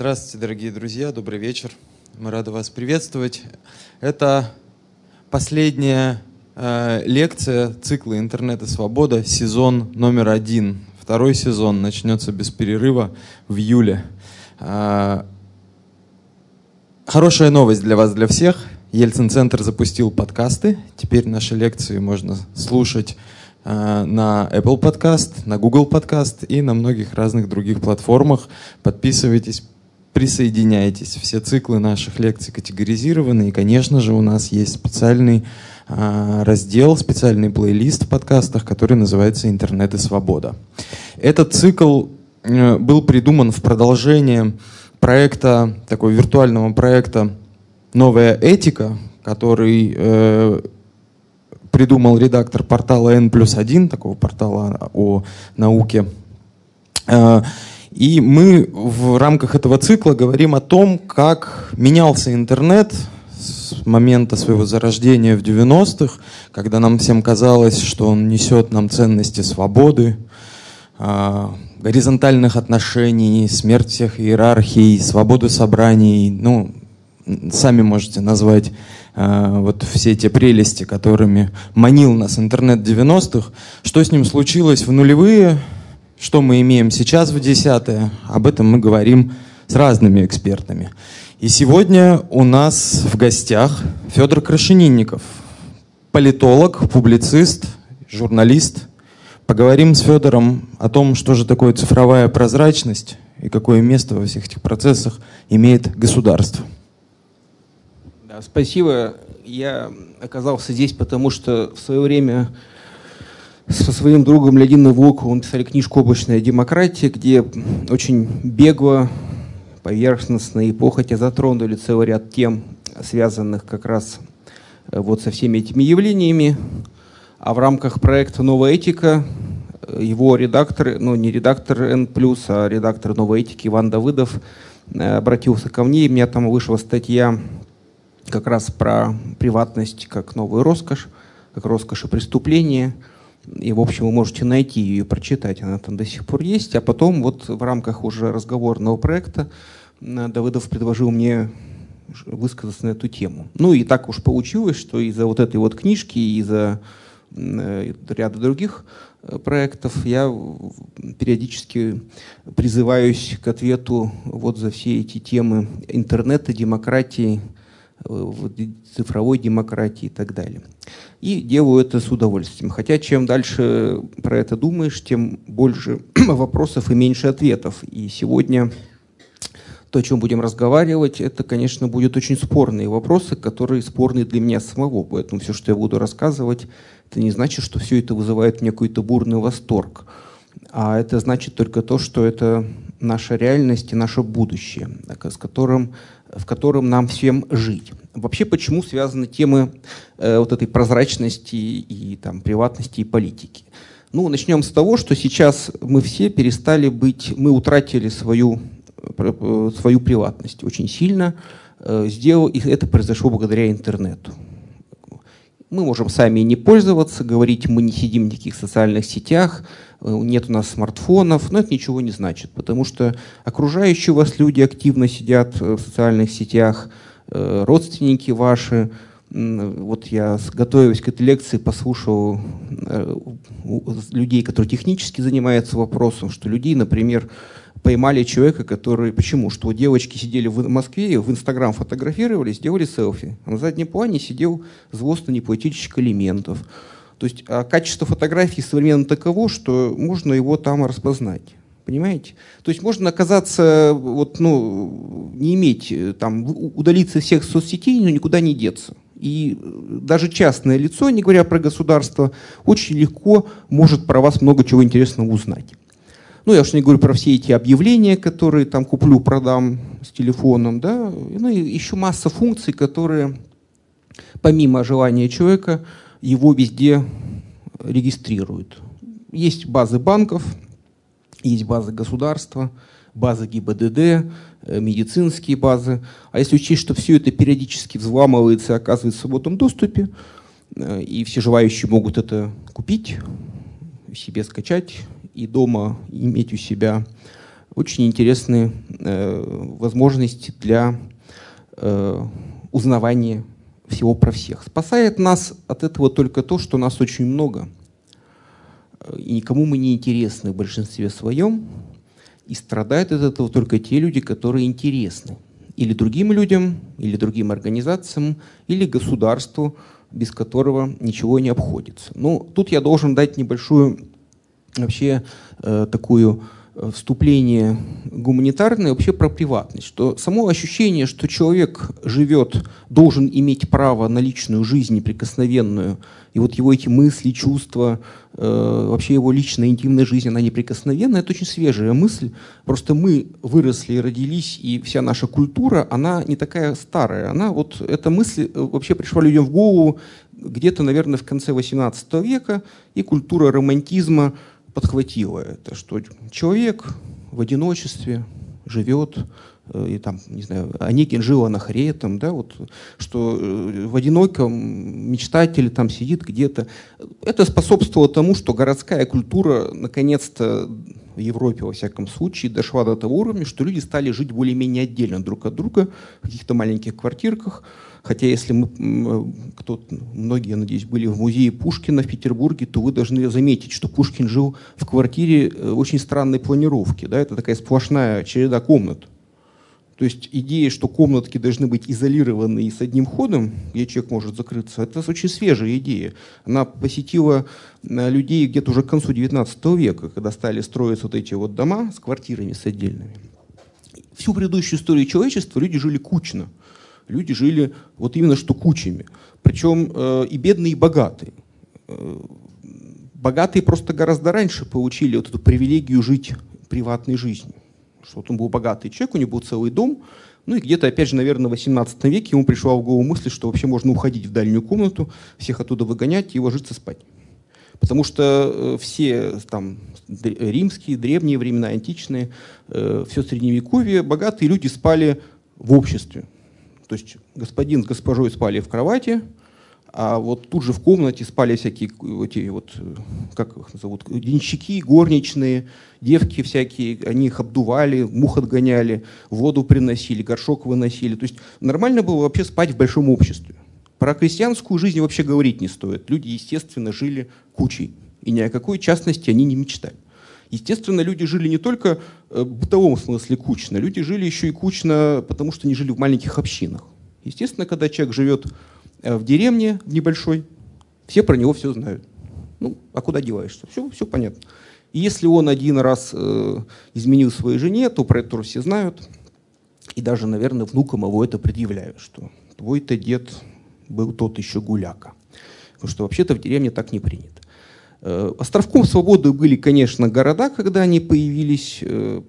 Здравствуйте, дорогие друзья, добрый вечер. Мы рады вас приветствовать. Это последняя э, лекция цикла «Интернет и свобода», сезон номер один. Второй сезон начнется без перерыва в июле. Э, хорошая новость для вас, для всех. Ельцин-центр запустил подкасты. Теперь наши лекции можно слушать Э, на Apple Podcast, на Google Podcast и на многих разных других платформах. Подписывайтесь, присоединяйтесь. Все циклы наших лекций категоризированы. И, конечно же, у нас есть специальный э, раздел, специальный плейлист в подкастах, который называется «Интернет и свобода». Этот цикл э, был придуман в продолжение проекта, такого виртуального проекта «Новая этика», который придумал редактор портала N плюс 1, такого портала о науке. Э, и мы в рамках этого цикла говорим о том, как менялся интернет с момента своего зарождения в 90-х, когда нам всем казалось, что он несет нам ценности свободы, э, горизонтальных отношений, смерть всех иерархий, свободу собраний. Ну, сами можете назвать Э, вот все те прелести, которыми манил нас интернет 90-х. Что с ним случилось в нулевые, что мы имеем сейчас в десятые, об этом мы говорим с разными экспертами. И сегодня у нас в гостях Федор Крашенинников, политолог, публицист, журналист. Поговорим с Федором о том, что же такое цифровая прозрачность и какое место во всех этих процессах имеет государство. Спасибо. Я оказался здесь, потому что в свое время со своим другом Леонидом Волковым писали книжку «Облачная демократия», где очень бегло, поверхностно и похотя затронули целый ряд тем, связанных как раз э, вот со всеми этими явлениями. А в рамках проекта «Новая этика» его редактор, ну не редактор N+, а редактор «Новой этики» Иван Давыдов э, обратился ко мне, и у меня там вышла статья как раз про приватность как новую роскошь, как роскошь и преступление. И, в общем, вы можете найти ее и прочитать, она там до сих пор есть. А потом вот в рамках уже разговорного проекта э, Давыдов предложил мне высказаться на эту тему. Ну и так уж получилось, что из-за вот этой вот книжки, из-за э, ряда других э, проектов я периодически призываюсь к ответу вот за все эти темы интернета, демократии, цифровой демократии и так далее. И делаю это с удовольствием. Хотя чем дальше про это думаешь, тем больше вопросов и меньше ответов. И сегодня то, о чем будем разговаривать, это, конечно, будут очень спорные вопросы, которые спорные для меня самого. Поэтому все, что я буду рассказывать, это не значит, что все это вызывает мне какой-то бурный восторг. А это значит только то, что это наша реальность и наше будущее, с которым в котором нам всем жить. Вообще, почему связаны темы э, вот этой прозрачности и там, приватности и политики? Ну, начнем с того, что сейчас мы все перестали быть, мы утратили свою, э, свою приватность очень сильно. Э, сделал, и это произошло благодаря интернету. Мы можем сами не пользоваться, говорить, мы не сидим в никаких социальных сетях, нет у нас смартфонов, но это ничего не значит, потому что окружающие вас люди активно сидят э, в социальных сетях, э, родственники ваши. Вот я, готовясь к этой лекции, послушал людей, которые технически занимаются вопросом, что людей, например, поймали человека, который... Почему? Что девочки сидели в Москве, в Инстаграм фотографировали, сделали селфи. А на заднем плане сидел злостный плательщик элементов. То есть а качество фотографии современно таково, что можно его там распознать. Понимаете? То есть можно оказаться, вот, ну, не иметь, э, там, удалиться всех соцсетей, но никуда не деться. И э, даже частное лицо, не говоря про государство, очень легко может про вас много чего интересного узнать. Ну, я уж не говорю про все эти объявления, которые там куплю, продам с телефоном, да, ну и еще масса функций, которые помимо желания человека его везде регистрируют. Есть базы банков, есть базы государства, базы ГИБДД, э, медицинские базы. А если учесть, что все это периодически взламывается и оказывается в свободном доступе, э, и все желающие могут это купить, себе скачать и дома иметь у себя очень интересные э, возможности для э, узнавания всего про всех. Спасает нас от этого только то, что нас очень много, и никому мы не интересны в большинстве своем, и страдают от этого только те люди, которые интересны. Или другим людям, или другим организациям, или государству, без которого ничего не обходится. Ну, тут я должен дать небольшую вообще э, такую Э, вступление гуманитарное вообще про приватность, что само ощущение, что человек живет, должен иметь право на личную жизнь неприкосновенную, и вот его эти мысли, чувства, э, вообще его личная интимная жизнь, она неприкосновенна, это очень свежая мысль. Просто мы выросли родились, и вся наша культура, она не такая старая. Она вот, эта мысль э, вообще пришла людям в голову где-то, наверное, в конце 18 века, и культура романтизма, подхватило это, что человек в одиночестве живет, и там, не знаю, Онегин жил анахретом, да, вот, что э, в одиноком мечтатель там сидит где-то. Это способствовало тому, что городская культура наконец-то в Европе, во всяком случае, дошла до того уровня, что люди стали жить более-менее отдельно друг от друга в каких-то маленьких квартирках, Хотя если мы, э, кто многие, я надеюсь, были в музее Пушкина в Петербурге, то вы должны заметить, что Пушкин жил в квартире э, очень странной планировки. Да? Это такая сплошная череда комнат. То есть идея, что комнатки должны быть изолированы и с одним ходом, где человек может закрыться, это очень свежая идея. Она посетила э, людей где-то уже к концу XIX века, когда стали строиться вот эти вот дома с квартирами с отдельными. Всю предыдущую историю человечества люди жили кучно люди жили вот именно что кучами. Причем э, и бедные, и богатые. Э, богатые просто гораздо раньше получили вот эту привилегию жить приватной жизнью. Что вот он был богатый человек, у него был целый дом, ну и где-то, опять же, наверное, в 18 веке ему пришла в голову мысль, что вообще можно уходить в дальнюю комнату, всех оттуда выгонять и ложиться спать. Потому что э, все там римские, древние времена, античные, э, все средневековье, богатые люди спали в обществе. То есть господин с госпожой спали в кровати, а вот тут же в комнате спали всякие эти вот, как их назовут, денщики, горничные, девки всякие, они их обдували, мух отгоняли, воду приносили, горшок выносили. То есть нормально было вообще спать в большом обществе. Про крестьянскую жизнь вообще говорить не стоит. Люди, естественно, жили кучей. И ни о какой частности они не мечтали. Естественно, люди жили не только э, в бытовом смысле кучно, люди жили еще и кучно, потому что они жили в маленьких общинах. Естественно, когда человек живет э, в деревне в небольшой, все про него все знают. Ну, а куда деваешься? Все, все понятно. И если он один раз э, изменил своей жене, то про это все знают. И даже, наверное, внукам его это предъявляют, что твой-то дед был тот еще гуляка. Потому что вообще-то в деревне так не принято. Э, островком свободы были, конечно, города, когда они появились, э,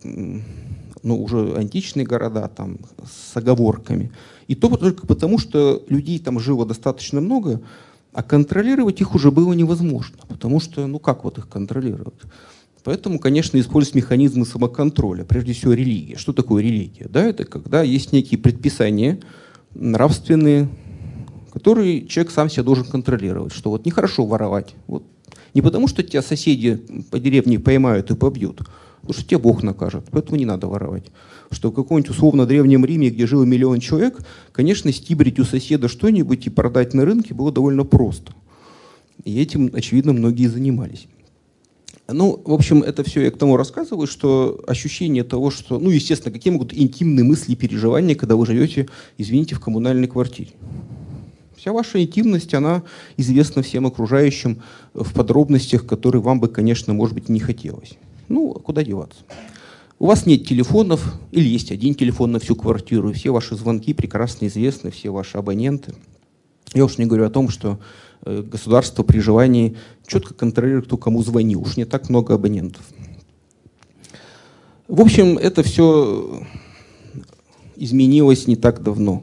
ну, уже античные города там, с оговорками. И то только потому, что людей там жило достаточно много, а контролировать их уже было невозможно. Потому что, ну как вот их контролировать? Поэтому, конечно, используют механизмы самоконтроля, прежде всего религия. Что такое религия? Да, это когда есть некие предписания нравственные, которые человек сам себя должен контролировать. Что вот нехорошо воровать. Вот не потому, что тебя соседи по деревне поймают и побьют, потому что тебя Бог накажет, поэтому не надо воровать. Что в каком-нибудь условно древнем Риме, где жил миллион человек, конечно, стибрить у соседа что-нибудь и продать на рынке было довольно просто. И этим, очевидно, многие занимались. Ну, в общем, это все я к тому рассказываю, что ощущение того, что, ну, естественно, какие могут интимные мысли и переживания, когда вы живете, извините, в коммунальной квартире. Вся ваша интимность, она известна всем окружающим в подробностях, которые вам бы, конечно, может быть, не хотелось. Ну, а куда деваться? У вас нет телефонов, или есть один телефон на всю квартиру, все ваши звонки прекрасно известны, все ваши абоненты. Я уж не говорю о том, что э, государство при желании четко контролирует, кто кому звонил. Уж не так много абонентов. В общем, это все изменилось не так давно.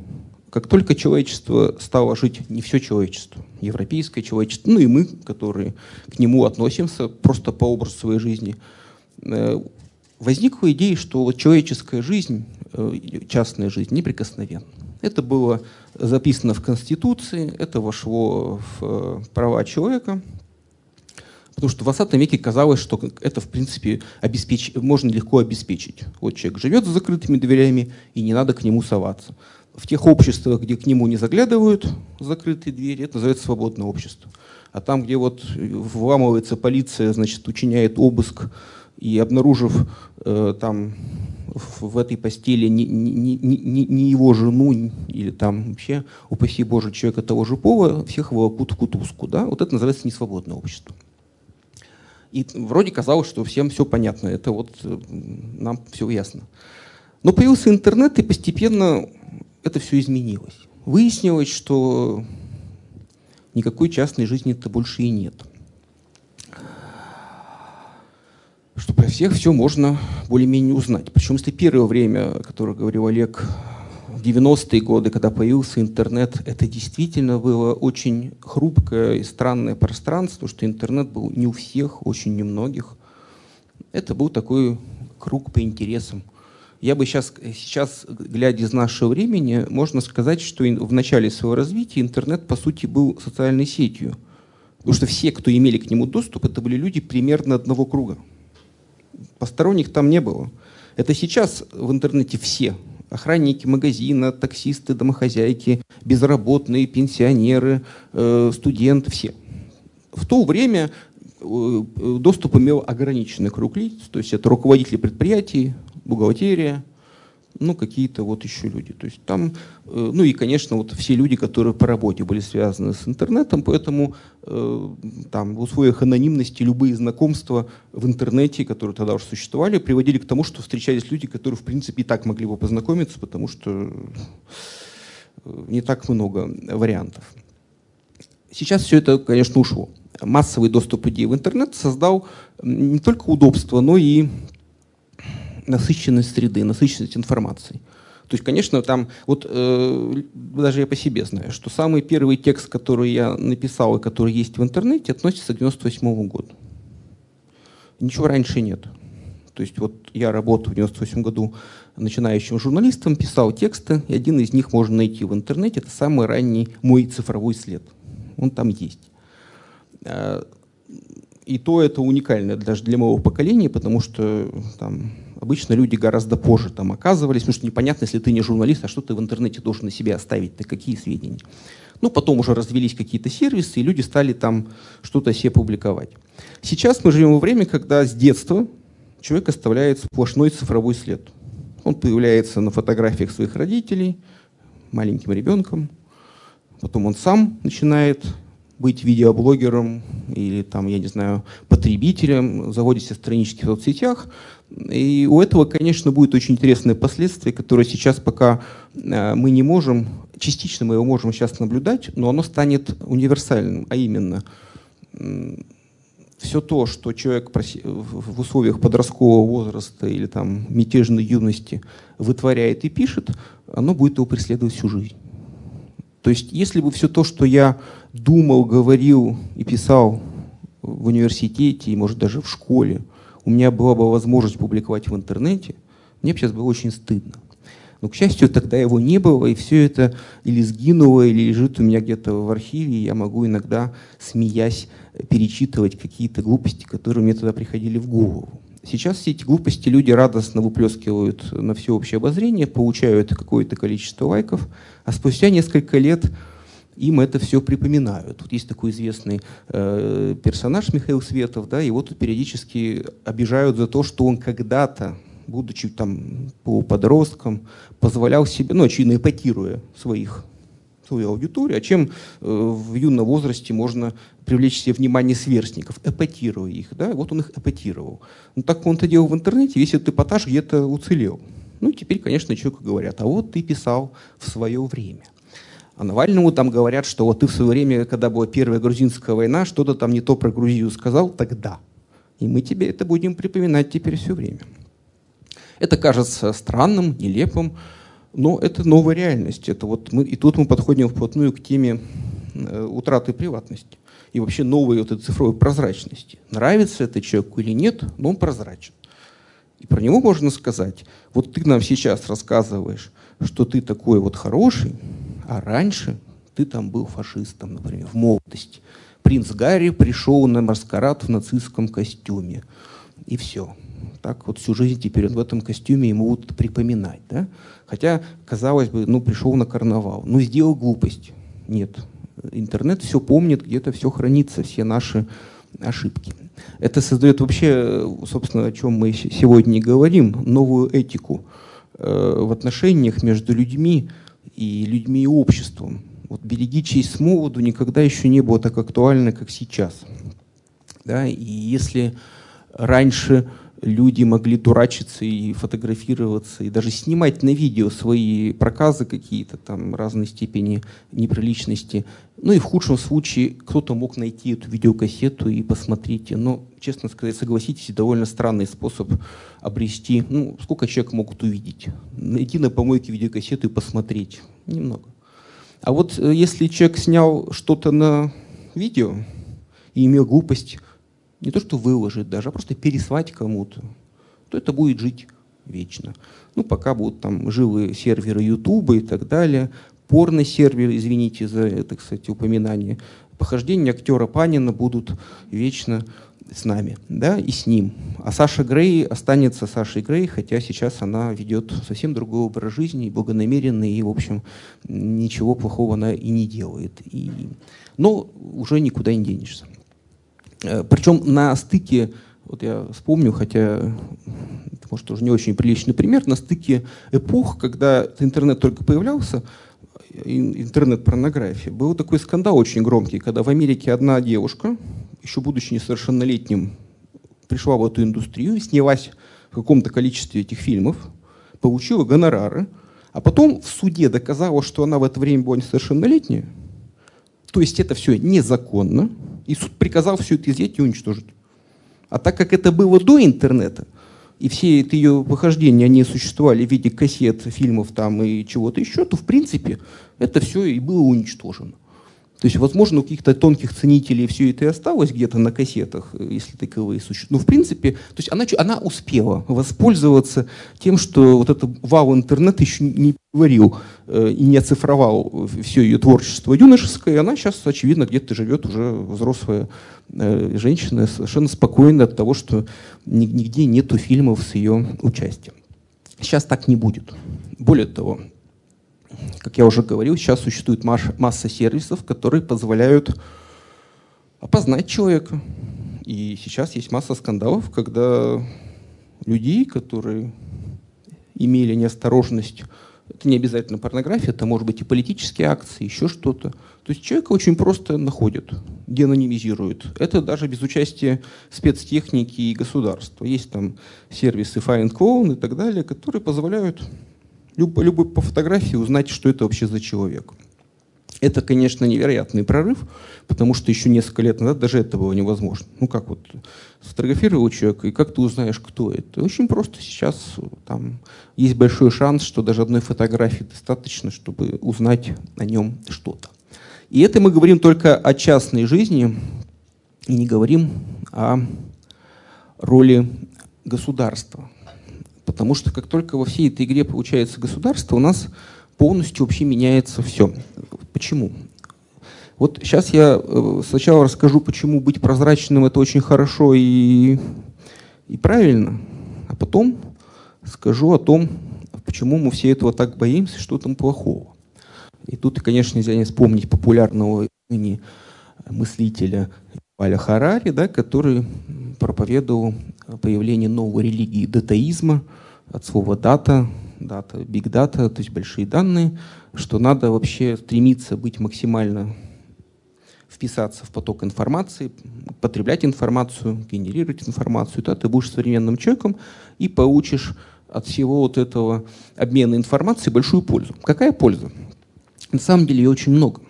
Как только человечество стало жить, не все человечество, европейское человечество, ну и мы, которые к нему относимся просто по образу своей жизни, э, возникла идея, что человеческая жизнь, э, частная жизнь неприкосновенна. Это было записано в Конституции, это вошло в э, права человека. Потому что в 20 веке казалось, что это, в принципе, обеспеч... можно легко обеспечить. Вот человек живет с закрытыми дверями, и не надо к нему соваться. В тех обществах, где к нему не заглядывают закрытые двери, это называется свободное общество. А там, где вот вламывается полиция, значит, учиняет обыск, и обнаружив э, там в этой постели не, не, не, не его жену или там вообще, упаси Боже, человека того же пола, всех волокут в кутузку. Да? Вот это называется несвободное общество. И вроде казалось, что всем все понятно, это вот э, нам все ясно. Но появился интернет, и постепенно это все изменилось. Выяснилось, что никакой частной жизни-то больше и нет. Что про всех все можно более-менее узнать. Причем если первое время, о котором говорил Олег, в 90-е годы, когда появился интернет, это действительно было очень хрупкое и странное пространство, что интернет был не у всех, очень немногих. Это был такой круг по интересам. Я бы сейчас, сейчас, глядя из нашего времени, можно сказать, что в начале своего развития интернет, по сути, был социальной сетью. Потому что все, кто имели к нему доступ, это были люди примерно одного круга. Посторонних там не было. Это сейчас в интернете все охранники магазина, таксисты, домохозяйки, безработные, пенсионеры, э, студенты, все. В то время э, доступ имел ограниченный круг лиц, то есть это руководители предприятий, бухгалтерия, ну, какие-то вот еще люди. То есть там, э, ну и, конечно, вот все люди, которые по работе были связаны с интернетом, поэтому э, там в условиях анонимности любые знакомства в интернете, которые тогда уже существовали, приводили к тому, что встречались люди, которые, в принципе, и так могли бы познакомиться, потому что э, не так много вариантов. Сейчас все это, конечно, ушло. Массовый доступ людей в интернет создал не только удобство, но и насыщенность среды, насыщенность информацией. То есть, конечно, там, вот э, даже я по себе знаю, что самый первый текст, который я написал и который есть в интернете, относится к 98 году. Ничего раньше нет. То есть вот я работаю в 98 году начинающим журналистом, писал тексты, и один из них можно найти в интернете. Это самый ранний мой цифровой след. Он там есть. Э, и то это уникально даже для моего поколения, потому что там, обычно люди гораздо позже там оказывались, потому что непонятно, если ты не журналист, а что ты в интернете должен на себя оставить, ты какие сведения. Ну, потом уже развелись какие-то сервисы, и люди стали там что-то себе публиковать. Сейчас мы живем во время, когда с детства человек оставляет сплошной цифровой след. Он появляется на фотографиях своих родителей, маленьким ребенком, потом он сам начинает быть видеоблогером или там, я не знаю, потребителем, заводите странички в соцсетях. И у этого, конечно, будет очень интересные последствия, которые сейчас пока э, мы не можем, частично мы его можем сейчас наблюдать, но оно станет универсальным, а именно все то, что человек в условиях подросткового возраста или там мятежной юности вытворяет и пишет, оно будет его преследовать всю жизнь. То есть если бы все то, что я думал, говорил и писал в университете и, может, даже в школе, у меня была бы возможность публиковать в интернете, мне бы сейчас было очень стыдно. Но, к счастью, тогда его не было, и все это или сгинуло, или лежит у меня где-то в архиве, и я могу иногда, смеясь, перечитывать какие-то глупости, которые мне тогда приходили в голову. Сейчас все эти глупости люди радостно выплескивают на всеобщее обозрение, получают какое-то количество лайков, а спустя несколько лет им это все припоминают. Вот есть такой известный э, персонаж Михаил Светов, да, его тут периодически обижают за то, что он когда-то, будучи там подростком, позволял себе, ну, очевидно, эпатируя своих свою аудиторию, а чем э, в юном возрасте можно привлечь себе внимание сверстников, эпатируя их. Да? Вот он их эпатировал. Ну так он это делал в интернете, весь этот эпатаж где-то уцелел. Ну теперь, конечно, человеку говорят, а вот ты писал в свое время. А Навальному там говорят, что вот ты в свое время, когда была первая грузинская война, что-то там не то про Грузию сказал тогда. И мы тебе это будем припоминать теперь все время. Это кажется странным, нелепым, но это новая реальность. Это вот мы, и тут мы подходим вплотную к теме э, утраты приватности и вообще новой вот этой цифровой прозрачности. Нравится это человеку или нет, но он прозрачен. И про него можно сказать, вот ты нам сейчас рассказываешь, что ты такой вот хороший, а раньше ты там был фашистом, например, в молодости. принц Гарри пришел на маскарад в нацистском костюме. И все. Так вот всю жизнь теперь он в этом костюме ему будут припоминать. Да? Хотя, казалось бы, ну пришел на карнавал. Ну сделал глупость. Нет. Интернет все помнит, где-то все хранится, все наши ошибки. Это создает вообще, собственно, о чем мы сегодня и говорим, новую этику э, в отношениях между людьми и людьми и обществом. Вот береги честь с молоду никогда еще не было так актуально, как сейчас. Да? И если раньше люди могли дурачиться и фотографироваться, и даже снимать на видео свои проказы какие-то, там разной степени неприличности. Ну и в худшем случае кто-то мог найти эту видеокассету и посмотреть. Но, честно сказать, согласитесь, довольно странный способ обрести. Ну, сколько человек могут увидеть? Найти на помойке видеокассету и посмотреть. Немного. А вот э, если человек снял что-то на видео и имел глупость не то что выложить даже, а просто переслать кому-то, то это будет жить вечно. Ну, пока будут там живые серверы Ютуба и так далее, порно-серверы, извините за это, кстати, упоминание, похождения актера Панина будут вечно с нами, да, и с ним. А Саша Грей останется Сашей Грей, хотя сейчас она ведет совсем другой образ жизни, благонамеренный, и, в общем, ничего плохого она и не делает. И... Но уже никуда не денешься. Э, Причем на стыке, вот я вспомню, хотя это, может, уже не очень приличный пример, на стыке эпох, когда интернет только появлялся, интернет-порнография, был такой скандал очень громкий, когда в Америке одна девушка, еще будучи несовершеннолетним, пришла в эту индустрию, снялась в каком-то количестве этих фильмов, получила гонорары, а потом в суде доказала, что она в это время была несовершеннолетняя. То есть это все незаконно, и суд приказал все это изъять и уничтожить. А так как это было до интернета, и все это ее похождения, они существовали в виде кассет, фильмов там и чего-то еще, то в принципе это все и было уничтожено. То есть, возможно, у каких-то тонких ценителей все это и осталось где-то на кассетах, э, если таковые существуют. Но в принципе, то есть она, она успела воспользоваться тем, что вот этот вал интернет еще не говорил э, и не оцифровал все ее творчество юношеское, и она сейчас, очевидно, где-то живет уже взрослая э, женщина, совершенно спокойно от того, что нигде нету фильмов с ее участием. Сейчас так не будет. Более того, как я уже говорил, сейчас существует масса сервисов, которые позволяют опознать человека. И сейчас есть масса скандалов, когда людей, которые имели неосторожность, это не обязательно порнография, это может быть и политические акции, еще что-то. То есть человека очень просто находят, деанонимизируют. Это даже без участия спецтехники и государства. Есть там сервисы Find Clone и так далее, которые позволяют любой, любой по фотографии узнать, что это вообще за человек. Это, конечно, невероятный прорыв, потому что еще несколько лет назад даже это было невозможно. Ну как вот сфотографировал человека, и как ты узнаешь, кто это? Очень просто сейчас там есть большой шанс, что даже одной фотографии достаточно, чтобы узнать о нем что-то. И это мы говорим только о частной жизни, и не говорим о роли государства. Потому что как только во всей этой игре получается государство, у нас полностью вообще меняется все. Почему? Вот сейчас я э, сначала расскажу, почему быть прозрачным это очень хорошо и, и правильно, а потом скажу о том, почему мы все этого так боимся, что там плохого. И тут, конечно, нельзя не вспомнить популярного ныне мыслителя Валя Харари, да, который проповедовал появление новой религии датаизма, от слова дата, дата, big data, то есть большие данные, что надо вообще стремиться быть максимально вписаться в поток информации, потреблять информацию, генерировать информацию, то ты будешь современным человеком и получишь от всего вот этого обмена информацией большую пользу. Какая польза? На самом деле ее очень много.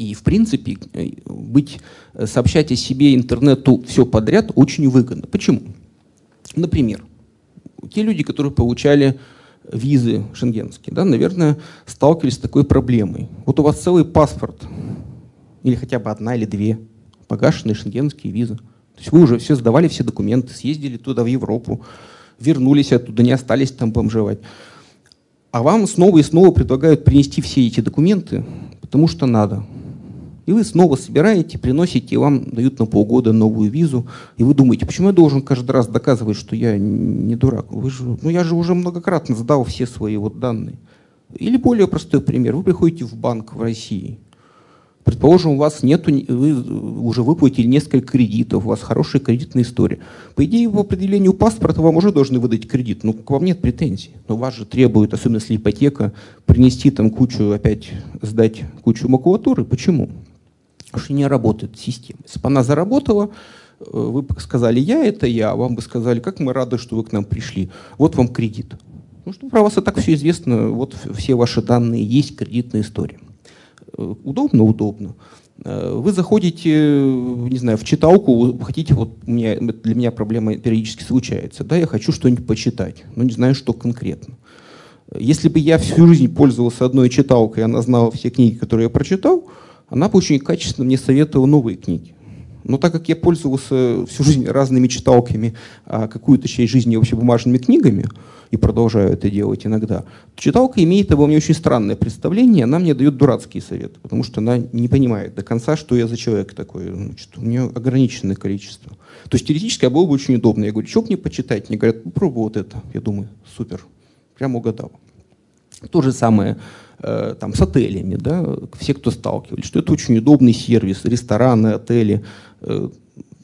И, в принципе, э, быть, э, сообщать о себе интернету все подряд очень выгодно. Почему? Например, те люди, которые получали визы шенгенские, да, наверное, сталкивались с такой проблемой. Вот у вас целый паспорт, или хотя бы одна или две погашенные шенгенские визы. То есть вы уже все сдавали все документы, съездили туда, в Европу, вернулись оттуда, не остались там бомжевать. А вам снова и снова предлагают принести все эти документы, потому что надо. И вы снова собираете, приносите, и вам дают на полгода новую визу. И вы думаете, почему я должен каждый раз доказывать, что я не дурак? Вы же, ну я же уже многократно сдал все свои вот данные. Или более простой пример. Вы приходите в банк в России. Предположим, у вас нет, вы уже выплатили несколько кредитов, у вас хорошая кредитная история. По идее, по определению паспорта вам уже должны выдать кредит. Ну, к вам нет претензий. Но вас же требует, особенно если ипотека, принести там кучу, опять сдать кучу макулатуры. Почему? Потому что не работает система. Если бы она заработала, э, вы бы сказали, я это я, а вам бы сказали, как мы рады, что вы к нам пришли. Вот вам кредит. Ну что про вас и так все известно, вот все ваши данные, есть кредитная история. Э, удобно? Удобно. Э, вы заходите, не знаю, в читалку, хотите, вот у меня, для меня проблема периодически случается, да, я хочу что-нибудь почитать, но не знаю, что конкретно. Если бы я всю жизнь пользовался одной читалкой, она знала все книги, которые я прочитал, она бы очень качественно мне советовала новые книги. Но так как я пользовался всю жизнь разными читалками, а какую-то часть жизни вообще бумажными книгами, и продолжаю это делать иногда, то читалка имеет обо мне очень странное представление, она мне дает дурацкие советы, потому что она не понимает до конца, что я за человек такой. Значит, у нее ограниченное количество. То есть теоретически было бы очень удобно. Я говорю, что мне почитать? Мне говорят, попробуй вот это. Я думаю, супер, прям угадал. То же самое Э, там, с отелями, да, все, кто сталкивались, что это очень удобный сервис, рестораны, отели, э,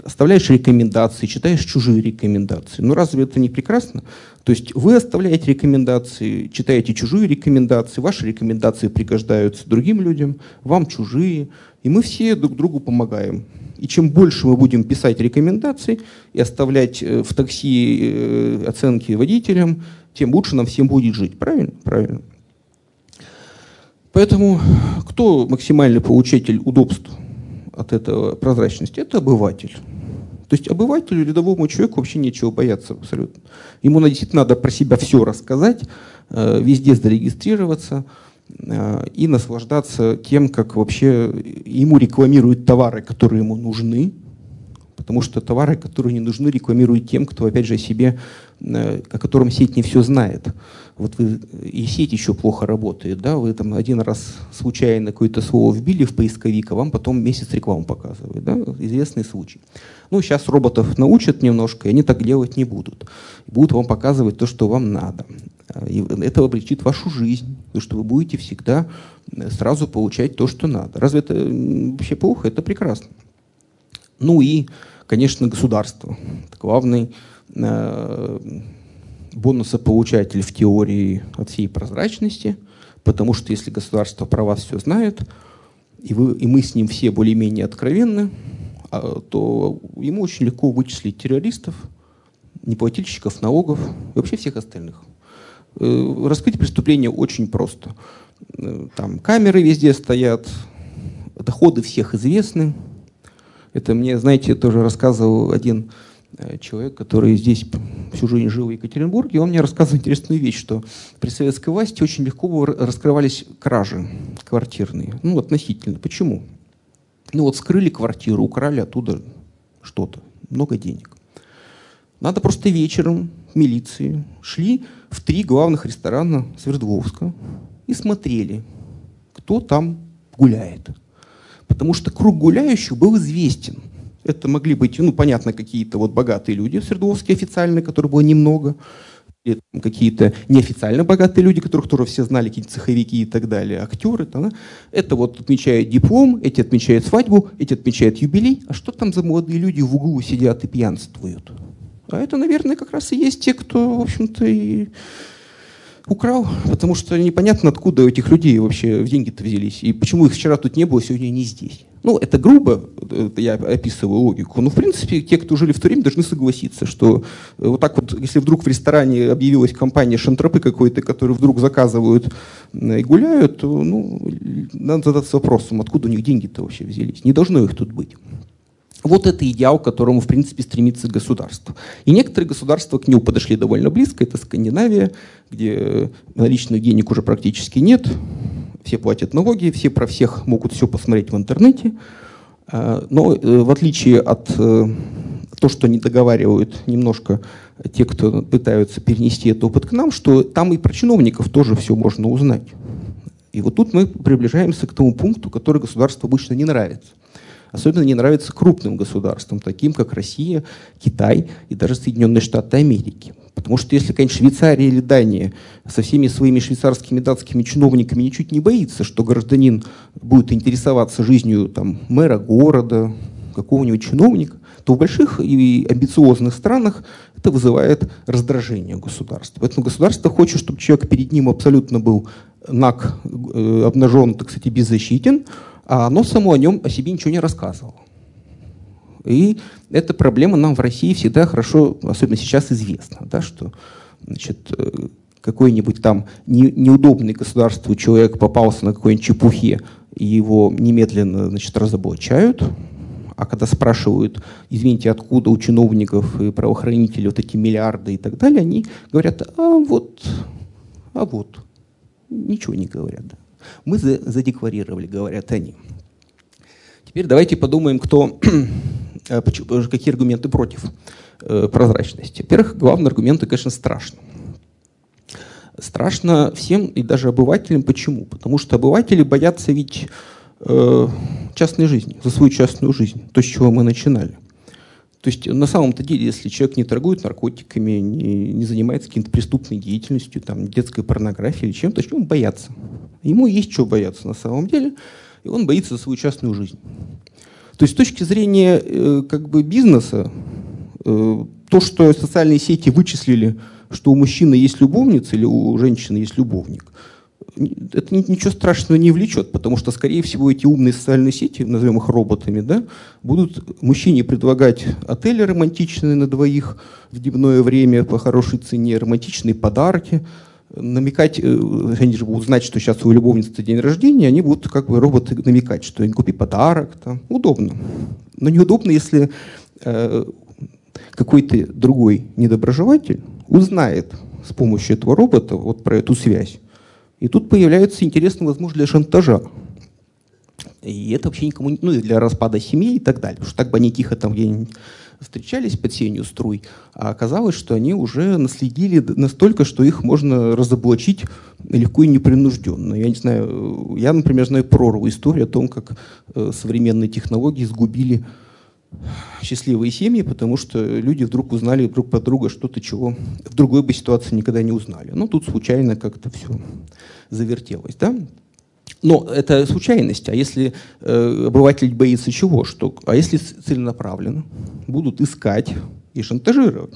оставляешь рекомендации, читаешь чужие рекомендации. Ну разве это не прекрасно? То есть вы оставляете рекомендации, читаете чужие рекомендации, ваши рекомендации пригождаются другим людям, вам чужие, и мы все друг другу помогаем. И чем больше мы будем писать рекомендации и оставлять э, в такси оценки водителям, тем лучше нам всем будет жить. Правильно? Правильно. Поэтому кто максимальный получатель удобств от этого прозрачности? Это обыватель. То есть обывателю, рядовому человеку вообще нечего бояться абсолютно. Ему действительно надо про себя все рассказать, э, везде зарегистрироваться э, и наслаждаться тем, как вообще ему рекламируют товары, которые ему нужны, потому что товары, которые не нужны, рекламируют тем, кто, опять же, о себе, э, о котором сеть не все знает вот вы, и сеть еще плохо работает, да, вы там один раз случайно какое-то слово вбили в поисковик, а вам потом месяц рекламу показывает, да, известный случай. Ну, сейчас роботов научат немножко, и они так делать не будут. Будут вам показывать то, что вам надо. И это облегчит вашу жизнь, потому что вы будете всегда э, сразу получать то, что надо. Разве это вообще плохо? Это прекрасно. Ну и, конечно, государство. Это главный э, бонусополучатель в теории от всей прозрачности, потому что если государство про вас все знает, и, вы, и мы с ним все более-менее откровенны, а, то ему очень легко вычислить террористов, неплательщиков налогов и вообще всех остальных. Э, раскрыть преступление очень просто. Э, там камеры везде стоят, доходы всех известны. Это мне, знаете, тоже рассказывал один Э, человек, который здесь всю жизнь жил в Екатеринбурге, он мне рассказывал интересную вещь, что при советской власти очень легко раскрывались кражи квартирные. Ну, относительно. Почему? Ну вот скрыли квартиру, украли оттуда что-то, много денег. Надо просто вечером милиции шли в три главных ресторана Свердловска и смотрели, кто там гуляет. Потому что круг гуляющих был известен – это могли быть, ну, понятно, какие-то вот богатые люди в Свердловске официальные, которых было немного, какие-то неофициально богатые люди, которых тоже все знали, какие-то цеховики и так далее, актеры. Да? Это вот отмечают диплом, эти отмечают свадьбу, эти отмечают юбилей. А что там за молодые люди в углу сидят и пьянствуют? А это, наверное, как раз и есть те, кто, в общем-то, и украл, потому что непонятно, откуда у этих людей вообще деньги-то взялись, и почему их вчера тут не было, сегодня не здесь. Ну, это грубо, это я описываю логику, но, в принципе, те, кто жили в то время, должны согласиться, что э, вот так вот, если вдруг в ресторане объявилась компания шантропы какой-то, которые вдруг заказывают и гуляют, то, ну, надо задаться вопросом, откуда у них деньги-то вообще взялись. Не должно их тут быть. Вот это идеал, к которому, в принципе, стремится государство. И некоторые государства к нему подошли довольно близко. Это Скандинавия, где наличных денег уже практически нет, все платят налоги, все про всех могут все посмотреть в интернете. А, но э, в отличие от э, того, что они договаривают немножко те, кто пытаются перенести этот опыт к нам, что там и про чиновников тоже все можно узнать. И вот тут мы приближаемся к тому пункту, который государству обычно не нравится. Особенно не нравится крупным государствам, таким как Россия, Китай и даже Соединенные Штаты Америки. Потому что если, конечно, Швейцария или Дания со всеми своими швейцарскими датскими чиновниками ничуть не боится, что гражданин будет интересоваться жизнью там, мэра города, какого-нибудь чиновника, то в больших и амбициозных странах это вызывает раздражение государства. Поэтому государство хочет, чтобы человек перед ним абсолютно был наг, э, обнажен, так сказать, беззащитен, а оно само о нем, о себе ничего не рассказывало. И эта проблема нам в России всегда хорошо, особенно сейчас, известна, да, что значит, э, какой-нибудь там не, неудобный государству человек попался на какой-нибудь чепухе, и его немедленно значит, разоблачают, а когда спрашивают, извините, откуда у чиновников и правоохранителей вот эти миллиарды и так далее, они говорят, а вот, а вот, ничего не говорят. Мы задекларировали, говорят они. Теперь давайте подумаем, кто, э, какие аргументы против э, прозрачности. Во-первых, главный аргумент, конечно, страшно. Страшно всем и даже обывателям. Почему? Потому что обыватели боятся ведь э, частной жизни, за свою частную жизнь, то, с чего мы начинали. То есть на самом-то деле, если человек не торгует наркотиками, не, не занимается какой-то преступной деятельностью, там, детской порнографией или чем-то, чего он бояться? Ему есть чего бояться на самом деле, и он боится за свою частную жизнь. То есть с точки зрения э, как бы бизнеса, э, то, что социальные сети вычислили, что у мужчины есть любовница или у женщины есть любовник – это ничего страшного не влечет, потому что, скорее всего, эти умные социальные сети, назовем их роботами, да, будут мужчине предлагать отели романтичные на двоих в дневное время по хорошей цене, романтичные подарки, намекать, э, они же будут знать, что сейчас у любовницы день рождения, они будут как бы роботы намекать, что купи подарок, там, удобно. Но неудобно, если э, какой-то другой недоброжелатель узнает с помощью этого робота вот про эту связь и тут появляется интересная возможность для шантажа. И это вообще никому не... Ну, и для распада семьи и так далее. Потому что так бы они тихо там где-нибудь встречались под сенью струй, а оказалось, что они уже наследили настолько, что их можно разоблачить легко и непринужденно. Я не знаю, я, например, знаю прорву историю о том, как э, современные технологии сгубили счастливые семьи, потому что люди вдруг узнали друг про друга что-то, чего в другой бы ситуации никогда не узнали. Ну, тут случайно как-то все завертелось, да? Но это случайность. А если э, обыватель боится чего? Что, а если целенаправленно будут искать и шантажировать?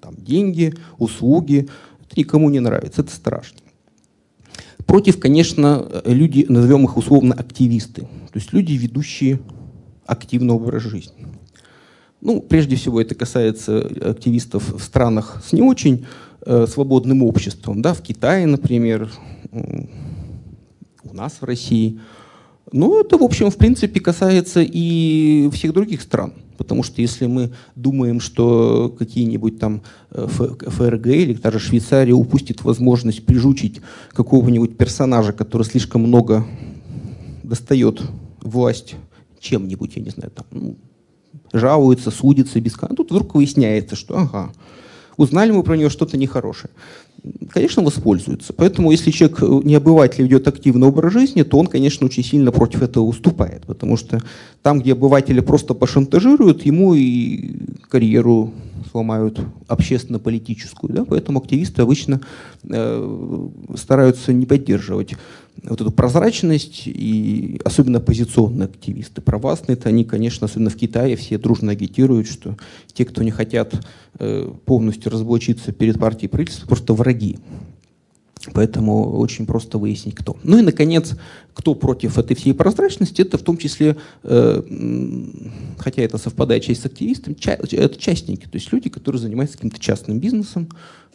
Там деньги, услуги. Это никому не нравится, это страшно. Против, конечно, люди, назовем их условно активисты. То есть люди, ведущие активный образ жизни. Ну, прежде всего, это касается активистов в странах с не очень э, свободным обществом, да, в Китае, например, у нас в России. Но это, в общем, в принципе, касается и всех других стран. Потому что если мы думаем, что какие-нибудь там э, ФРГ или даже Швейцария упустит возможность прижучить какого-нибудь персонажа, который слишком много достает власть чем-нибудь, я не знаю, там, ну, жалуется, судится без... А тут вдруг выясняется, что ага, узнали мы про нее что-то нехорошее. Конечно, воспользуется. Поэтому, если человек э, не обыватель ведет активный образ жизни, то он, конечно, очень сильно против этого уступает. Потому что там, где обыватели просто пошантажируют, ему и карьеру сломают общественно-политическую. Да? Поэтому активисты обычно э, стараются не поддерживать вот эту прозрачность, и особенно оппозиционные активисты. Провластные, это они, конечно, особенно в Китае, все дружно агитируют, что те, кто не хотят э, полностью разоблачиться перед партией правительства, просто враги. Поэтому очень просто выяснить, кто. Ну и, наконец, кто против этой всей прозрачности, это в том числе, э, хотя это совпадает часть с активистами, ча это частники, то есть люди, которые занимаются каким-то частным бизнесом,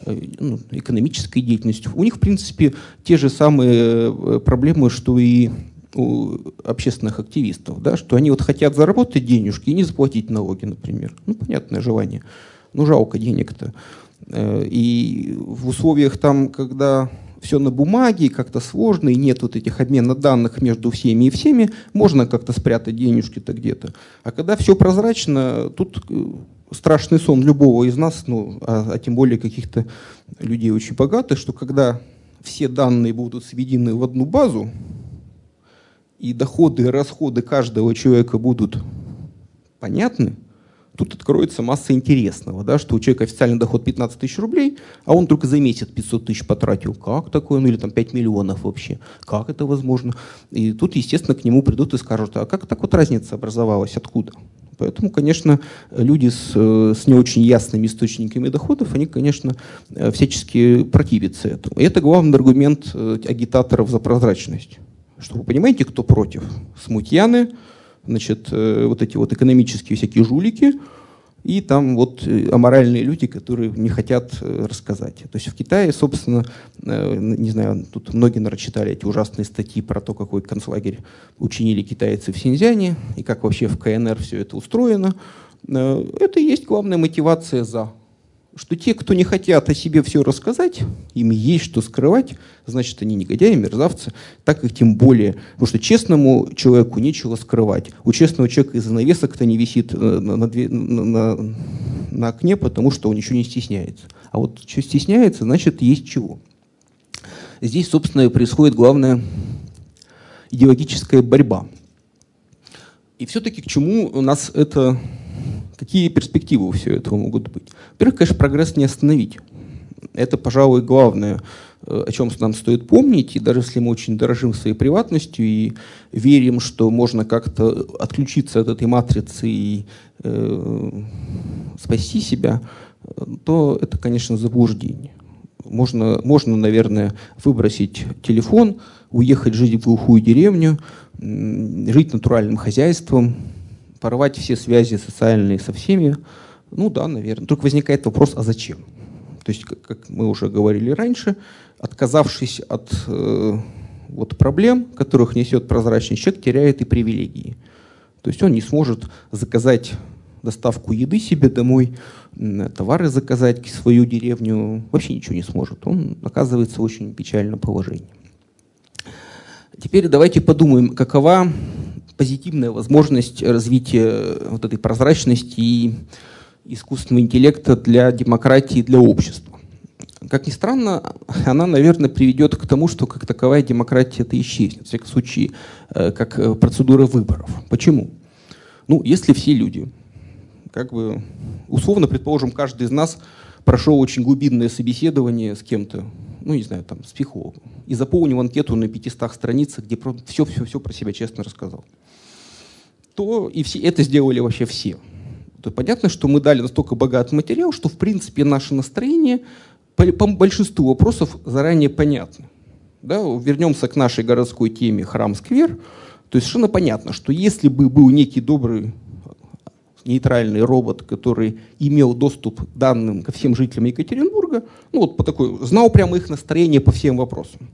э, ну, экономической деятельностью. У них, в принципе, те же самые э, проблемы, что и у общественных активистов, да, что они вот хотят заработать денежки и не заплатить налоги, например. Ну, понятное желание. Ну, жалко денег-то. Э, и в условиях там, когда все на бумаге, как-то сложно, и нет вот этих обмена данных между всеми и всеми, можно как-то спрятать денежки-то где-то. А когда все прозрачно, тут э, страшный сон любого из нас, ну, а, а тем более каких-то людей очень богатых, что когда все данные будут сведены в одну базу, и доходы и расходы каждого человека будут понятны, тут откроется масса интересного, да, что у человека официальный доход 15 тысяч рублей, а он только за месяц 500 тысяч потратил. Как такое? Ну или там 5 миллионов вообще. Как это возможно? И тут, естественно, к нему придут и скажут, а как так вот разница образовалась, откуда? Поэтому, конечно, люди с, с не очень ясными источниками доходов, они, конечно, всячески противятся этому. И это главный аргумент э, агитаторов за прозрачность. Что вы понимаете, кто против? Смутьяны, значит, э, вот эти вот экономические всякие жулики, и там вот э, аморальные люди, которые не хотят э, рассказать. То есть в Китае, собственно, не знаю, тут многие, наверное, читали эти ужасные статьи про то, какой концлагерь учинили китайцы в Синьцзяне, и как вообще в КНР все это устроено. Это и есть главная мотивация за что те, кто не хотят о себе все рассказать, им есть что скрывать, значит, они негодяи, мерзавцы, так их тем более. Потому что честному человеку нечего скрывать. У честного человека из занавесок-то не висит э, на, на, на, на окне, потому что он ничего не стесняется. А вот что стесняется, значит, есть чего. Здесь, собственно, и происходит главная идеологическая борьба. И все-таки к чему нас это Какие перспективы у всего этого могут быть? Во-первых, конечно, прогресс не остановить. Это, пожалуй, главное, э, о чем нам стоит помнить. И даже если мы очень дорожим своей приватностью и верим, что можно как-то отключиться от этой матрицы и э, спасти себя, то это, конечно, заблуждение. Можно, можно, наверное, выбросить телефон, уехать жить в глухую деревню, жить натуральным хозяйством, порвать все связи социальные со всеми, ну да, наверное. Только возникает вопрос, а зачем? То есть, как, как мы уже говорили раньше, отказавшись от э, вот проблем, которых несет прозрачный человек, теряет и привилегии. То есть он не сможет заказать доставку еды себе домой, товары заказать в свою деревню, вообще ничего не сможет. Он оказывается в очень печальном положении. Теперь давайте подумаем, какова позитивная возможность развития вот этой прозрачности и искусственного интеллекта для демократии, для общества. Как ни странно, она, наверное, приведет к тому, что как таковая демократия это исчезнет, в всяком случае, э, как э, процедура выборов. Почему? Ну, если все люди, как бы, условно, предположим, каждый из нас прошел очень глубинное собеседование с кем-то, ну, не знаю, там, с психологом, и заполнил анкету на 500 страницах, где все-все-все про себя честно рассказал то и все, это сделали вообще все. То понятно, что мы дали настолько богатый материал, что в принципе наше настроение по, по большинству вопросов заранее понятно. Да? Вернемся к нашей городской теме храм-сквер. То есть совершенно понятно, что если бы был некий добрый нейтральный робот, который имел доступ к данным ко всем жителям Екатеринбурга, ну вот по такой, знал прямо их настроение по всем вопросам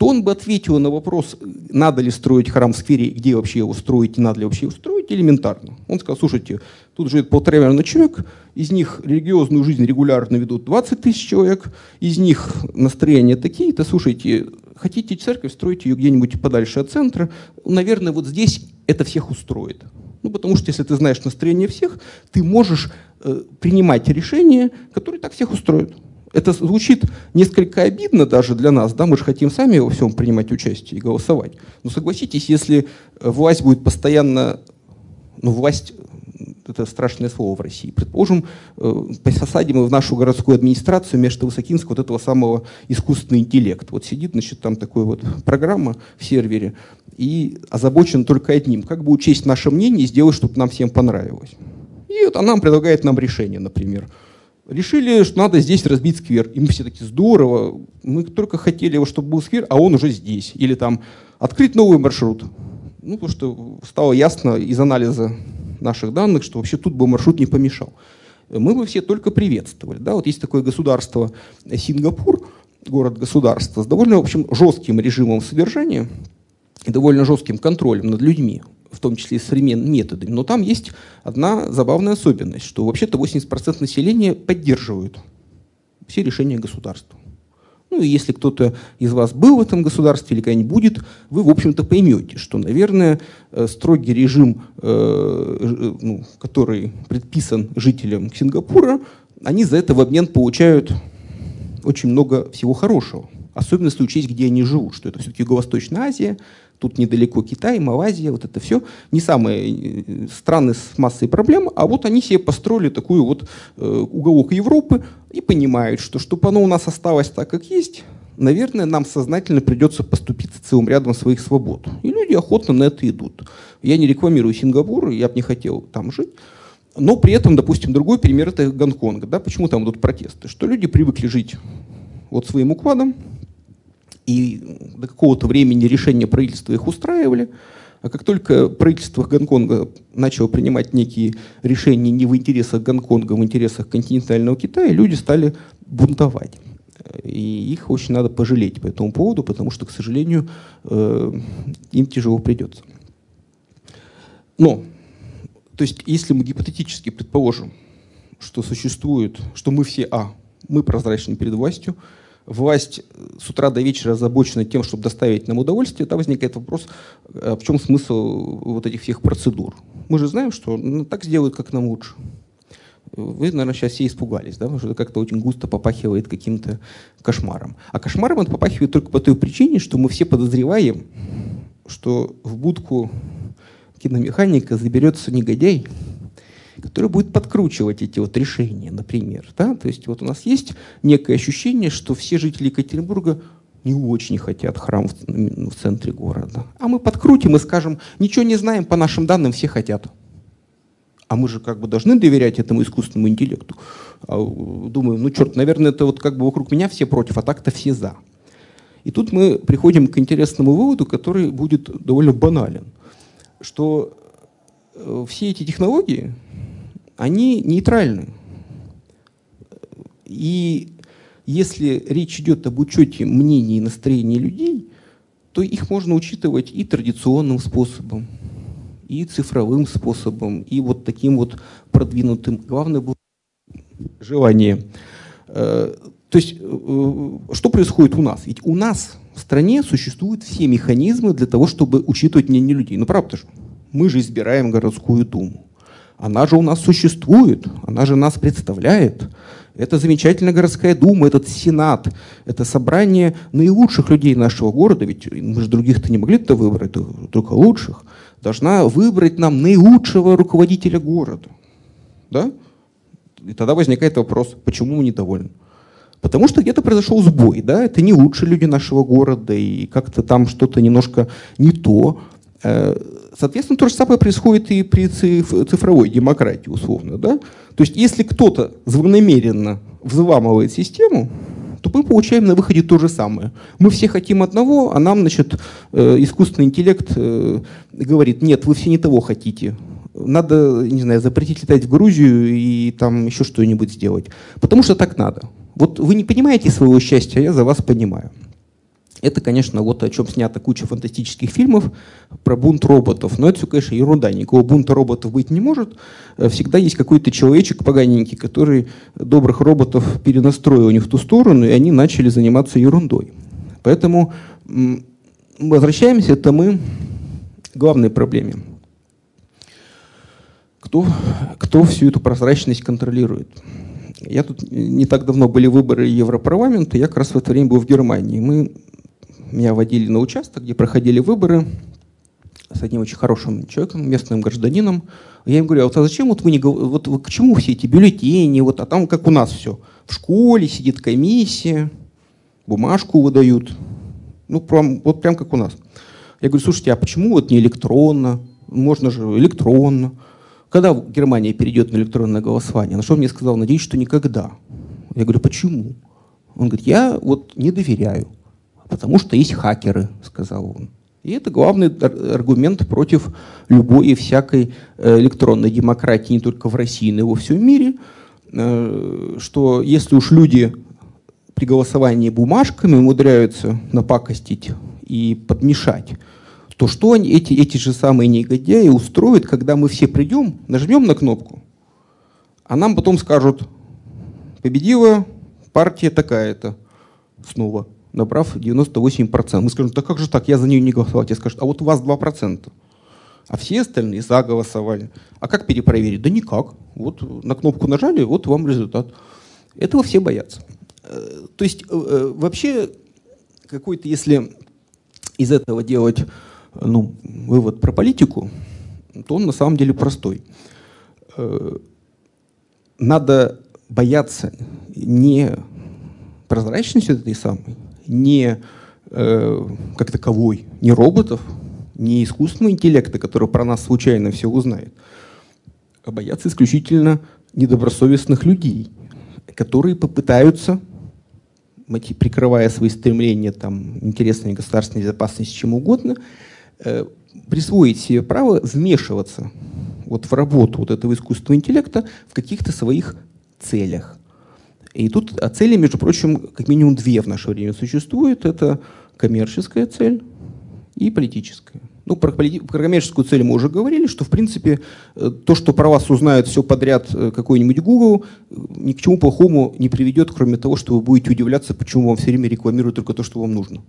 то он бы ответил на вопрос, надо ли строить храм в сквере, где вообще его строить, и надо ли вообще его строить, элементарно. Он сказал, слушайте, тут живет полтора миллиона человек, из них религиозную жизнь регулярно ведут 20 тысяч человек, из них настроения такие-то, слушайте, хотите церковь, стройте ее где-нибудь подальше от центра, наверное, вот здесь это всех устроит. Ну, потому что если ты знаешь настроение всех, ты можешь э, принимать решения, которые так всех устроят. Это звучит несколько обидно даже для нас, да, мы же хотим сами во всем принимать участие и голосовать. Но согласитесь, если власть будет постоянно, ну власть, это страшное слово в России, предположим, э, посадим в нашу городскую администрацию вместо Высокинского вот этого самого искусственного интеллекта. Вот сидит, значит, там такая вот программа в сервере и озабочен только одним, как бы учесть наше мнение и сделать, чтобы нам всем понравилось. И вот она предлагает нам решение, например – решили, что надо здесь разбить сквер. И мы все таки здорово, мы только хотели, чтобы был сквер, а он уже здесь. Или там открыть новый маршрут. Ну, потому что стало ясно из анализа наших данных, что вообще тут бы маршрут не помешал. Мы бы все только приветствовали. Да? Вот есть такое государство Сингапур, город-государство, с довольно в общем, жестким режимом содержания и довольно жестким контролем над людьми в том числе и современными методами. Но там есть одна забавная особенность, что вообще-то 80% населения поддерживают все решения государства. Ну и если кто-то из вас был в этом государстве или когда-нибудь будет, вы, в общем-то, поймете, что, наверное, э, строгий режим, э, ну, который предписан жителям Сингапура, они за это в обмен получают очень много всего хорошего. особенно если учесть, где они живут, что это все-таки Юго-Восточная Азия, тут недалеко Китай, Малайзия, вот это все не самые э, страны с массой проблем, а вот они себе построили такую вот э, уголок Европы и понимают, что чтобы оно у нас осталось так, как есть, наверное, нам сознательно придется поступиться целым рядом своих свобод. И люди охотно на это идут. Я не рекламирую Сингапур, я бы не хотел там жить, но при этом, допустим, другой пример это Гонконг. Да? Почему там идут протесты? Что люди привыкли жить вот своим укладом, и до какого-то времени решения правительства их устраивали, а как только правительство Гонконга начало принимать некие решения не в интересах Гонконга, а в интересах континентального Китая, люди стали бунтовать. И их очень надо пожалеть по этому поводу, потому что, к сожалению, э, им тяжело придется. Но, то есть, если мы гипотетически предположим, что существует, что мы все, а, мы прозрачны перед властью, власть с утра до вечера озабочена тем, чтобы доставить нам удовольствие, тогда возникает вопрос, а в чем смысл вот этих всех процедур? Мы же знаем, что ну, так сделают, как нам лучше. Вы, наверное, сейчас все испугались, да, потому что это как-то очень густо попахивает каким-то кошмаром. А кошмаром это попахивает только по той причине, что мы все подозреваем, что в будку киномеханика заберется негодяй, который будет подкручивать эти вот решения, например. Да? То есть вот у нас есть некое ощущение, что все жители Екатеринбурга не очень хотят храм в, в центре города. А мы подкрутим и скажем, ничего не знаем, по нашим данным все хотят. А мы же как бы должны доверять этому искусственному интеллекту. А, думаю, ну черт, наверное, это вот как бы вокруг меня все против, а так-то все за. И тут мы приходим к интересному выводу, который будет довольно банален, что э, все эти технологии, они нейтральны. И если речь идет об учете мнений и настроений людей, то их можно учитывать и традиционным способом, и цифровым способом, и вот таким вот продвинутым. Главное было желание. Э, то есть, э, что происходит у нас? Ведь у нас в стране существуют все механизмы для того, чтобы учитывать мнение людей. Ну, правда же? Мы же избираем городскую думу. Она же у нас существует, она же нас представляет. Это замечательная городская дума, этот сенат, это собрание наилучших людей нашего города, ведь мы же других-то не могли-то выбрать, только лучших, должна выбрать нам наилучшего руководителя города. Да? И тогда возникает вопрос, почему мы недовольны? Потому что где-то произошел сбой, да, это не лучшие люди нашего города, и как-то там что-то немножко не то. Э, соответственно, то же самое происходит и при цифровой демократии, условно. Да? То есть, если кто-то злонамеренно взламывает систему, то мы получаем на выходе то же самое. Мы все хотим одного, а нам, значит, э, искусственный интеллект э, говорит, нет, вы все не того хотите. Надо, не знаю, запретить летать в Грузию и там еще что-нибудь сделать. Потому что так надо. Вот вы не понимаете своего счастья, а я за вас понимаю. Это, конечно, вот о чем снята куча фантастических фильмов про бунт роботов. Но это все, конечно, ерунда. Никакого бунта роботов быть не может. Э, всегда есть какой-то человечек поганенький, который добрых роботов перенастроил у в ту сторону, и они начали заниматься ерундой. Поэтому возвращаемся, это мы к главной проблеме. Кто, кто всю эту прозрачность контролирует? Я тут не так давно были выборы Европарламента, я как раз в это время был в Германии. Мы меня водили на участок, где проходили выборы с одним очень хорошим человеком, местным гражданином. Я им говорю, а вот а зачем вот вы не вот вы, к чему все эти бюллетени, вот, а там как у нас все. В школе сидит комиссия, бумажку выдают. Ну, прям, вот прям как у нас. Я говорю, слушайте, а почему вот не электронно? Можно же электронно. Когда Германия перейдет на электронное голосование? На что он мне сказал, надеюсь, что никогда. Я говорю, почему? Он говорит, я вот не доверяю. Потому что есть хакеры, сказал он. И это главный аргумент против любой и всякой э, электронной демократии не только в России, но и во всем мире, э, что если уж люди при голосовании бумажками умудряются напакостить и подмешать, то что они, эти, эти же самые негодяи устроят, когда мы все придем, нажмем на кнопку, а нам потом скажут, победила партия такая-то снова набрав 98%. Мы скажем, да как же так, я за нее не голосовал. Тебе скажут, а вот у вас 2%. А все остальные за голосовали. А как перепроверить? Да никак. Вот на кнопку нажали, вот вам результат. Этого все боятся. Э, то есть э, э, вообще какой-то, если из этого делать ну, вывод про политику, то он на самом деле простой. Надо бояться не прозрачности этой самой, не э, как таковой, не роботов, не искусственного интеллекта, который про нас случайно все узнает, а бояться исключительно недобросовестных людей, которые попытаются, прикрывая свои стремления там, интересной государственной безопасности, чем угодно, э, присвоить себе право вмешиваться вот в работу вот этого искусственного интеллекта в каких-то своих целях. И тут а цели, между прочим, как минимум две в наше время существуют. Это коммерческая цель и политическая. Ну, про, про коммерческую цель мы уже говорили, что, в принципе, э, то, что про вас узнает все подряд э, какой-нибудь Google, ни к чему плохому не приведет, кроме того, что вы будете удивляться, почему вам все время рекламируют только то, что вам нужно.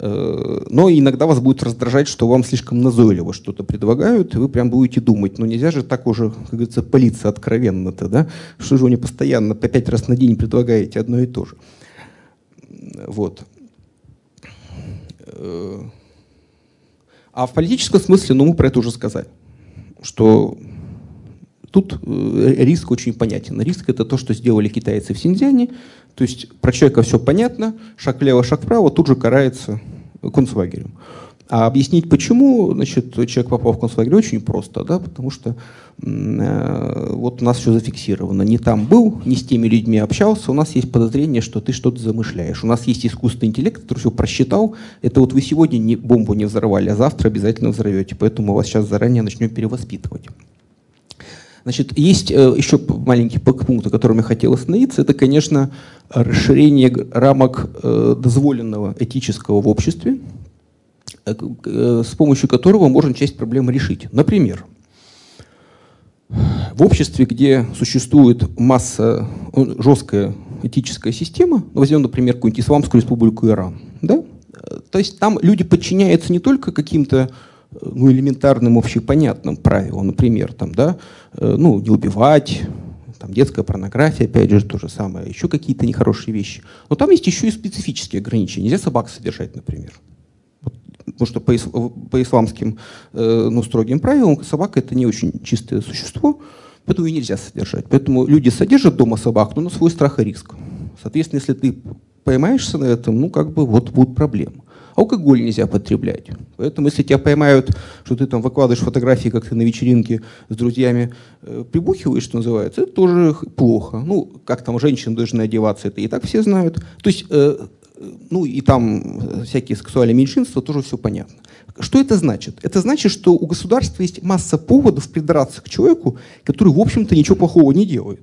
Э, но иногда вас будет раздражать, что вам слишком назойливо что-то предлагают, и вы прям будете думать, ну нельзя же так уже, как говорится, палиться откровенно-то, да? Что же вы не постоянно по пять раз на день предлагаете одно и то же? Вот. Э, а в политическом смысле, ну мы про это уже сказали, что тут э, риск очень понятен. Риск это то, что сделали китайцы в Синьцзяне, то есть про человека все понятно, шаг влево, шаг вправо, тут же карается концлагерем. А объяснить почему, значит, человек попал в концлагерь очень просто, да, потому что э, вот у нас все зафиксировано. Не там был, не с теми людьми общался, у нас есть подозрение, что ты что-то замышляешь. У нас есть искусственный интеллект, который все просчитал. Это вот вы сегодня не, бомбу не взорвали, а завтра обязательно взорвете. Поэтому мы вас сейчас заранее начнем перевоспитывать. Значит, есть э, еще маленький пункт, о котором я хотел остановиться. Это, конечно, расширение рамок э, дозволенного этического в обществе, э, с помощью которого можно часть проблем решить. Например, в обществе, где существует масса, жесткая этическая система, ну, возьмем, например, какую-нибудь Исламскую республику Иран, да? то есть там люди подчиняются не только каким-то ну, элементарным общепонятным правилам, например, там, да, э, ну, не убивать, там, детская порнография, опять же, то же самое, еще какие-то нехорошие вещи. Но там есть еще и специфические ограничения. Нельзя собак содержать, например. Потому что по, по исламским э, ну, строгим правилам собака это не очень чистое существо, поэтому ее нельзя содержать. Поэтому люди содержат дома собак, но на свой страх и риск. Соответственно, если ты поймаешься на этом, ну, как бы вот будут проблемы. Алкоголь нельзя потреблять. Поэтому, если тебя поймают, что ты там выкладываешь фотографии, как ты на вечеринке с друзьями э, прибухиваешь, что называется, это тоже плохо. Ну, как там женщины должны одеваться, это и так все знают. То есть, э, ну и там э, всякие сексуальные меньшинства, тоже все понятно. Что это значит? Это значит, что у государства есть масса поводов придраться к человеку, который, в общем-то, ничего плохого не делает.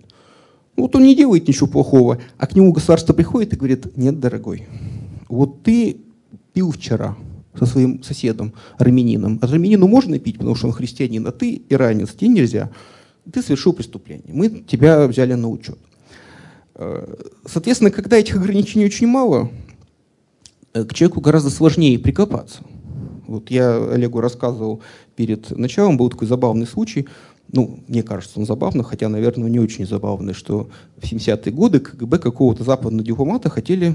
Вот он не делает ничего плохого, а к нему государство приходит и говорит, нет, дорогой, вот ты пил вчера со своим соседом, армянином. А армянину можно пить, потому что он христианин, а ты иранец, тебе нельзя. Ты совершил преступление. Мы тебя взяли на учет. Э, соответственно, когда этих ограничений очень мало, э, к человеку гораздо сложнее прикопаться. Вот я Олегу рассказывал перед началом, был такой забавный случай, ну, мне кажется, он забавный, хотя, наверное, не очень забавный, что в 70-е годы КГБ какого-то западного дипломата хотели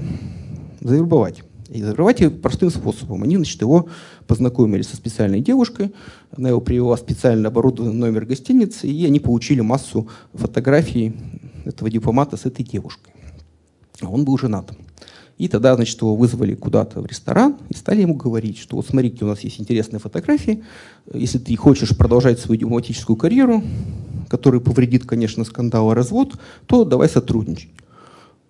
завербовать. И закрывать его простым способом. Они, значит, его познакомили со специальной девушкой, она его привела в специально оборудованный номер гостиницы, и они получили массу фотографий этого дипломата с этой девушкой. Он был женат. И тогда, значит, его вызвали куда-то в ресторан и стали ему говорить, что вот смотрите, у нас есть интересные фотографии, если ты хочешь продолжать свою дипломатическую карьеру, которая повредит, конечно, скандал и развод, то давай сотрудничать.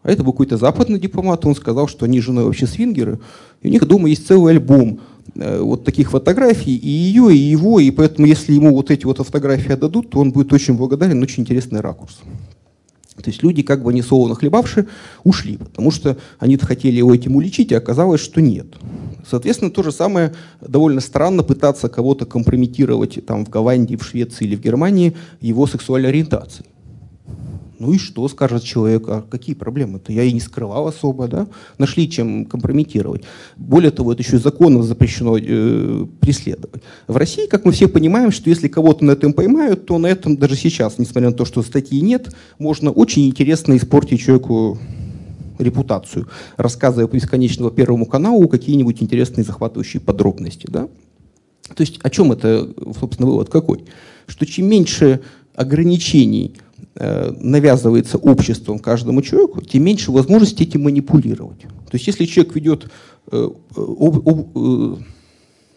А это был какой-то западный дипломат, он сказал, что они женой вообще свингеры, и у них дома есть целый альбом э, вот таких фотографий, и ее, и его, и поэтому если ему вот эти вот фотографии отдадут, то он будет очень благодарен, очень интересный ракурс. То есть люди, как бы не солоно хлебавшие, ушли, потому что они-то хотели его этим уличить, а оказалось, что нет. Соответственно, то же самое довольно странно пытаться кого-то компрометировать там, в Голландии, в Швеции или в Германии его сексуальной ориентацией. Ну и что, скажет человек, а какие проблемы-то? Я и не скрывал особо, да? Нашли чем компрометировать. Более того, это еще законом запрещено э, преследовать. В России, как мы все понимаем, что если кого-то на этом поймают, то на этом даже сейчас, несмотря на то, что статьи нет, можно очень интересно испортить человеку репутацию, рассказывая по бесконечному Первому каналу какие-нибудь интересные захватывающие подробности. Да? То есть о чем это, собственно, вывод какой? Что чем меньше ограничений навязывается обществом каждому человеку, тем меньше возможности этим манипулировать. То есть если человек ведет э, э,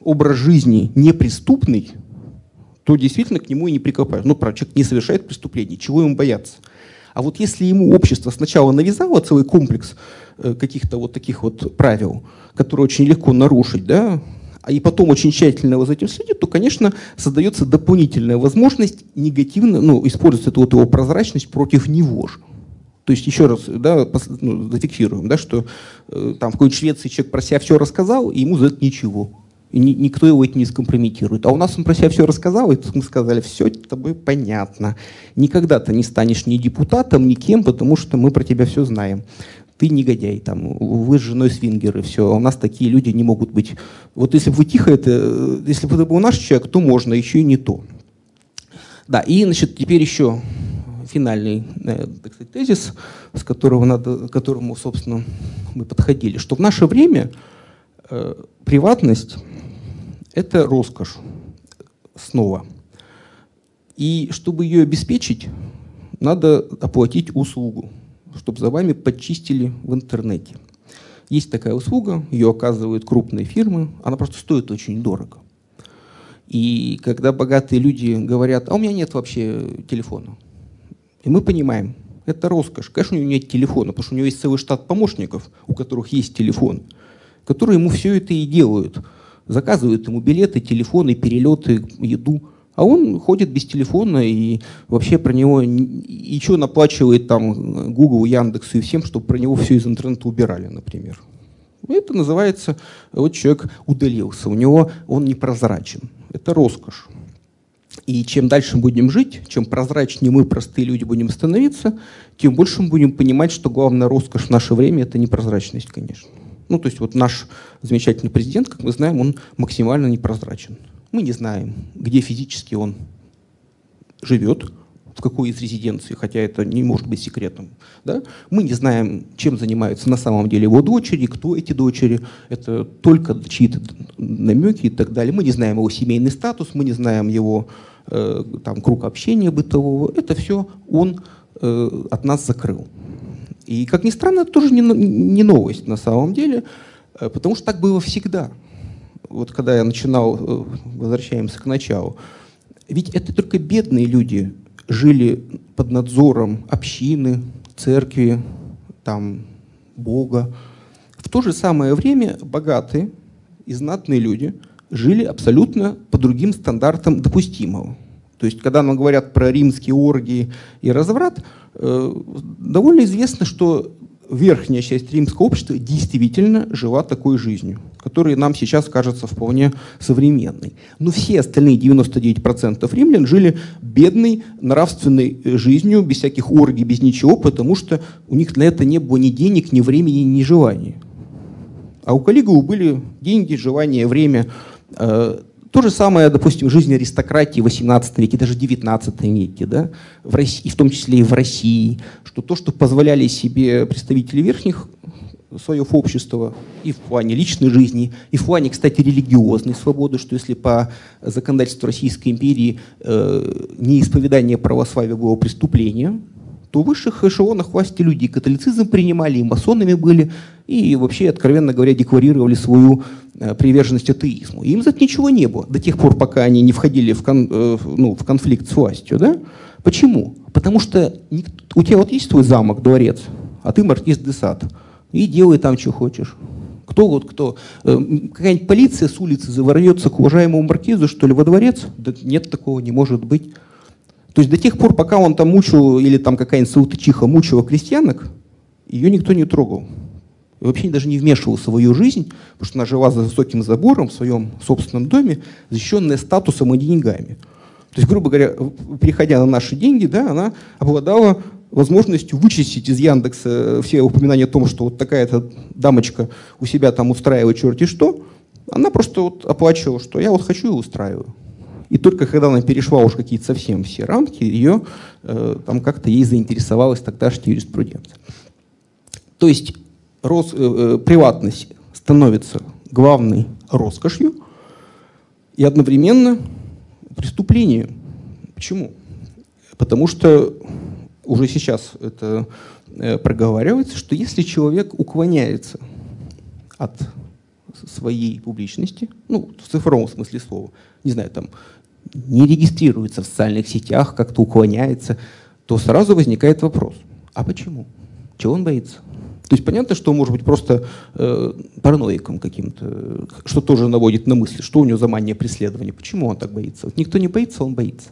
образ жизни неприступный, то действительно к нему и не прикопаешь. Ну, правда, человек не совершает преступлений, чего ему бояться? А вот если ему общество сначала навязало целый комплекс э, каких-то вот таких вот правил, которые очень легко нарушить, да, а и потом очень тщательно его за этим следит, то, конечно, создается дополнительная возможность негативно, ну, использовать эту вот его прозрачность против него же. То есть еще раз да, ну, зафиксируем, да, что э, там в какой-нибудь Швеции человек про себя все рассказал, и ему за это ничего и ни, никто его этим не скомпрометирует. А у нас он про себя все рассказал, и мы сказали, все это тобой понятно. Никогда ты не станешь ни депутатом, ни кем, потому что мы про тебя все знаем. Ты негодяй, там, вы с женой свингеры, все. А у нас такие люди не могут быть. Вот если бы вы тихо это, если бы это был наш человек, то можно, еще и не то. Да, и, значит, теперь еще финальный э, так сказать, тезис, с которого надо, к которому, собственно, мы подходили, что в наше время э, приватность это роскошь снова. И чтобы ее обеспечить, надо оплатить услугу, чтобы за вами подчистили в интернете. Есть такая услуга, ее оказывают крупные фирмы, она просто стоит очень дорого. И когда богатые люди говорят, а у меня нет вообще телефона, и мы понимаем, это роскошь. Конечно, у него нет телефона, потому что у него есть целый штат помощников, у которых есть телефон, которые ему все это и делают – заказывают ему билеты, телефоны, перелеты, еду. А он ходит без телефона и вообще про него еще наплачивает там Google, Яндексу и всем, чтобы про него все из интернета убирали, например. Это называется, вот человек удалился, у него он непрозрачен. Это роскошь. И чем дальше будем жить, чем прозрачнее мы, простые люди, будем становиться, тем больше мы будем понимать, что главная роскошь в наше время – это непрозрачность, конечно. Ну, то есть вот наш замечательный президент, как мы знаем, он максимально непрозрачен. Мы не знаем, где физически он живет, в какой из резиденций, хотя это не может быть секретом. Да? Мы не знаем, чем занимаются на самом деле его дочери, кто эти дочери. Это только чьи-то намеки и так далее. Мы не знаем его семейный статус, мы не знаем его э, там, круг общения бытового. Это все он э, от нас закрыл. И, как ни странно, это тоже не, не новость на самом деле, э, потому что так было всегда. Вот когда я начинал, э, возвращаемся к началу, ведь это только бедные люди жили под надзором общины, церкви, там, Бога. В то же самое время богатые и знатные люди жили абсолютно по другим стандартам допустимого. То есть, когда нам говорят про римские оргии и разврат, э, довольно известно, что верхняя часть римского общества действительно жила такой жизнью, которая нам сейчас кажется вполне современной. Но все остальные 99% римлян жили бедной нравственной жизнью, без всяких оргий, без ничего, потому что у них на это не было ни денег, ни времени, ни желания. А у Калигулы были деньги, желание, время. То же самое, допустим, жизнь аристократии в 18 веке, даже 19 веке, да, в России, в том числе и в России, что то, что позволяли себе представители верхних слоев общества и в плане личной жизни, и в плане, кстати, религиозной свободы, что если по законодательству Российской империи э, неисповедание православия было преступлением, то в высших эшелонах власти люди католицизм принимали, и масонами были, и вообще, откровенно говоря, декларировали свою э, приверженность атеизму. И им за это ничего не было, до тех пор, пока они не входили в, кон, э, ну, в конфликт с властью. Да? Почему? Потому что у тебя вот есть твой замок, дворец, а ты маркиз де Сад, и делай там, что хочешь. Кто вот кто? Э, какая-нибудь полиция с улицы заворьется к уважаемому маркизу, что ли, во дворец? Да нет такого, не может быть. То есть до тех пор, пока он там мучил, или там какая-нибудь саутычиха мучила крестьянок, ее никто не трогал. И вообще даже не вмешивался в ее жизнь, потому что она жила за высоким забором в своем собственном доме, защищенная статусом и деньгами. То есть, грубо говоря, переходя на наши деньги, да, она обладала возможностью вычистить из Яндекса все упоминания о том, что вот такая-то дамочка у себя там устраивает черти что, она просто вот оплачивала, что я вот хочу и устраиваю. И только когда она перешла уж какие-то совсем все рамки, ее э, там как-то ей заинтересовалась тогдашняя юриспруденция. То есть рос, э, э, приватность становится главной роскошью и одновременно преступлением. Почему? Потому что уже сейчас это э, проговаривается, что если человек уклоняется от своей публичности, ну, в цифровом смысле слова, не знаю, там, не регистрируется в социальных сетях, как-то уклоняется, то сразу возникает вопрос, а почему? Чего он боится? То есть понятно, что он может быть просто э, параноиком каким-то, что тоже наводит на мысли, что у него за мания преследования, почему он так боится. Вот никто не боится, он боится.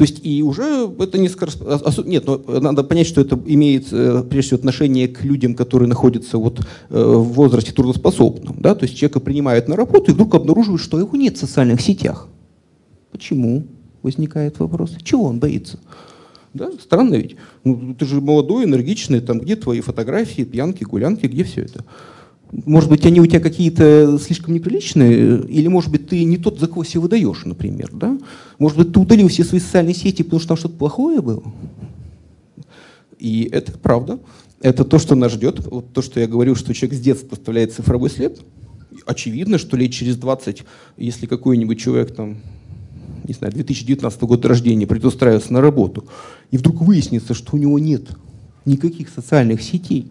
То есть и уже это несколько раз... Нет, но надо понять, что это имеет э, прежде всего отношение к людям, которые находятся вот э, в возрасте трудоспособном. Да? То есть человека принимают на работу и вдруг обнаруживают, что его нет в социальных сетях. Почему? Возникает вопрос. Чего он боится? Да? Странно ведь. Ну, ты же молодой, энергичный, там где твои фотографии, пьянки, гулянки, где все это? Может быть, они у тебя какие-то слишком неприличные, или, может быть, ты не тот, за кого себя выдаешь, например, да? Может быть, ты удалил все свои социальные сети, потому что там что-то плохое было? И это правда. Это то, что нас ждет. Вот то, что я говорил, что человек с детства оставляет цифровой след. Очевидно, что лет через 20, если какой-нибудь человек там не знаю, 2019 года рождения придет устраиваться на работу, и вдруг выяснится, что у него нет никаких социальных сетей,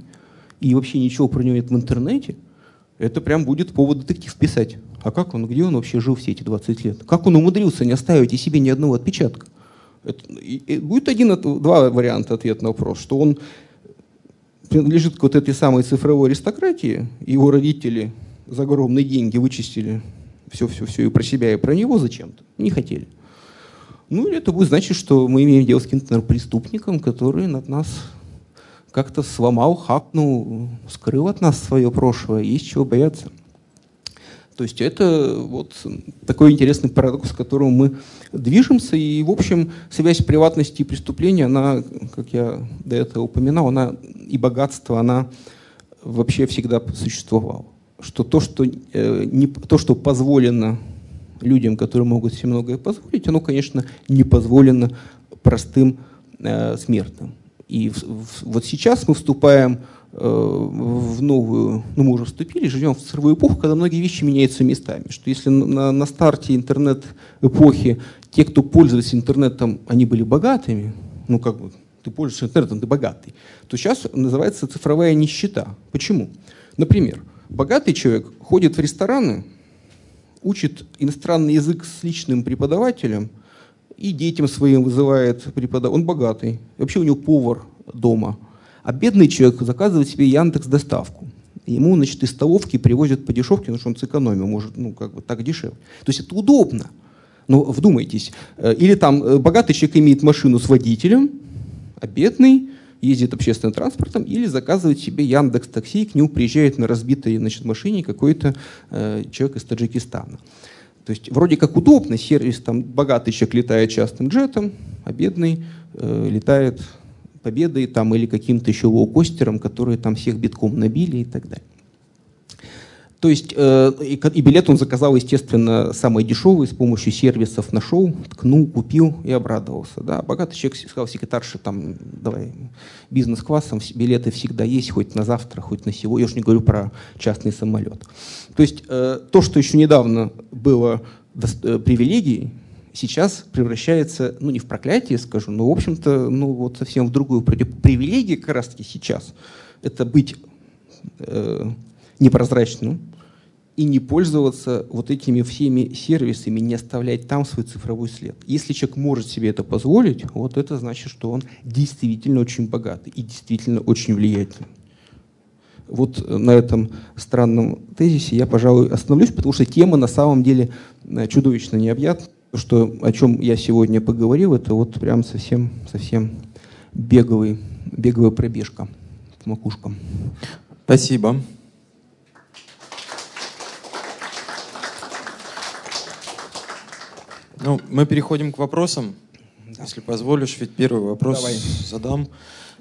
и вообще ничего про него нет в интернете, это прям будет повод детектив писать. А как он, где он вообще жил все эти 20 лет? Как он умудрился не оставить о себе ни одного отпечатка? Это, и, и будет один, два варианта ответа на вопрос, что он принадлежит к вот этой самой цифровой аристократии, его родители за огромные деньги вычистили все-все-все и про себя, и про него зачем-то. Не хотели. Ну, или это будет значить, что мы имеем дело с каким-то преступником, который над нас как-то сломал, хакнул, скрыл от нас свое прошлое, есть чего бояться. То есть это вот такой интересный парадокс, к которому мы движемся. И, в общем, связь приватности и преступления, она, как я до этого упоминал, она и богатство, она вообще всегда существовала что то, что, э, не, то, что позволено людям, которые могут себе многое позволить, оно, конечно, не позволено простым э, смертным. И в, в, вот сейчас мы вступаем э, в новую, ну мы уже вступили, живем в цифровую эпоху, когда многие вещи меняются местами. Что если на, на старте интернет-эпохи те, кто пользовались интернетом, они были богатыми, ну как бы ты пользуешься интернетом, ты богатый, то сейчас называется цифровая нищета. Почему? Например, Богатый человек ходит в рестораны, учит иностранный язык с личным преподавателем и детям своим вызывает преподавателя. Он богатый. Вообще у него повар дома. А бедный человек заказывает себе Яндекс доставку. Ему, значит, из столовки привозят по дешевке, потому что он сэкономил, может, ну, как бы так дешевле. То есть это удобно. Но вдумайтесь. Э, или там э, богатый человек имеет машину с водителем, а бедный ездит общественным транспортом или заказывает себе Яндекс Такси, к нему приезжает на разбитой значит, машине какой-то э, человек из Таджикистана. То есть вроде как удобно, сервис, там богатый человек летает частным джетом, а бедный э, летает победой там, или каким-то еще лоукостером, которые там всех битком набили и так далее. То есть э, и, билет он заказал, естественно, самый дешевый, с помощью сервисов нашел, ткнул, купил и обрадовался. Да. Богатый человек сказал секретарше, там, давай, бизнес-классом билеты всегда есть, хоть на завтра, хоть на сегодня. Я уж не говорю про частный самолет. То есть э, то, что еще недавно было э, привилегией, сейчас превращается, ну не в проклятие, скажу, но в общем-то, ну вот совсем в другую привилегию как раз-таки сейчас. Это быть э, непрозрачным и не пользоваться вот этими всеми сервисами, не оставлять там свой цифровой след. Если человек может себе это позволить, вот это значит, что он действительно очень богатый и действительно очень влиятельный. Вот на этом странном тезисе я, пожалуй, остановлюсь, потому что тема на самом деле э, чудовищно необъятна. Что, о чем я сегодня поговорил, это вот прям совсем, совсем беговый, беговая пробежка с макушком. Спасибо. Ну, мы переходим к вопросам. Да. Если позволишь, ведь первый вопрос Давай. задам.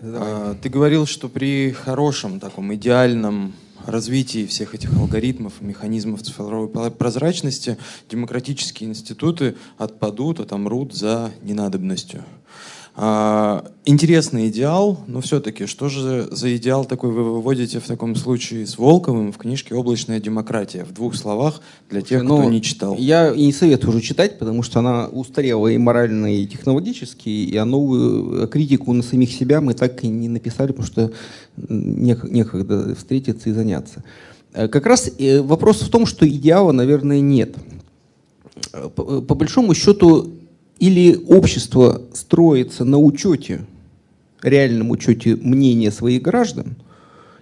Давай. А, ты говорил, что при хорошем, таком идеальном развитии всех этих алгоритмов и механизмов цифровой прозрачности демократические институты отпадут, отомрут за ненадобностью. А, интересный идеал, но все-таки, что же за идеал такой вы выводите в таком случае с Волковым в книжке «Облачная демократия»? В двух словах для тех, кто ну, не читал. Я и не советую уже читать, потому что она устарела и морально, и технологически, и а новую критику на самих себя мы так и не написали, потому что некогда встретиться и заняться. Э, как раз э, вопрос в том, что идеала, наверное, нет. Э, по большому счету, или общество строится на учете, реальном учете мнения своих граждан,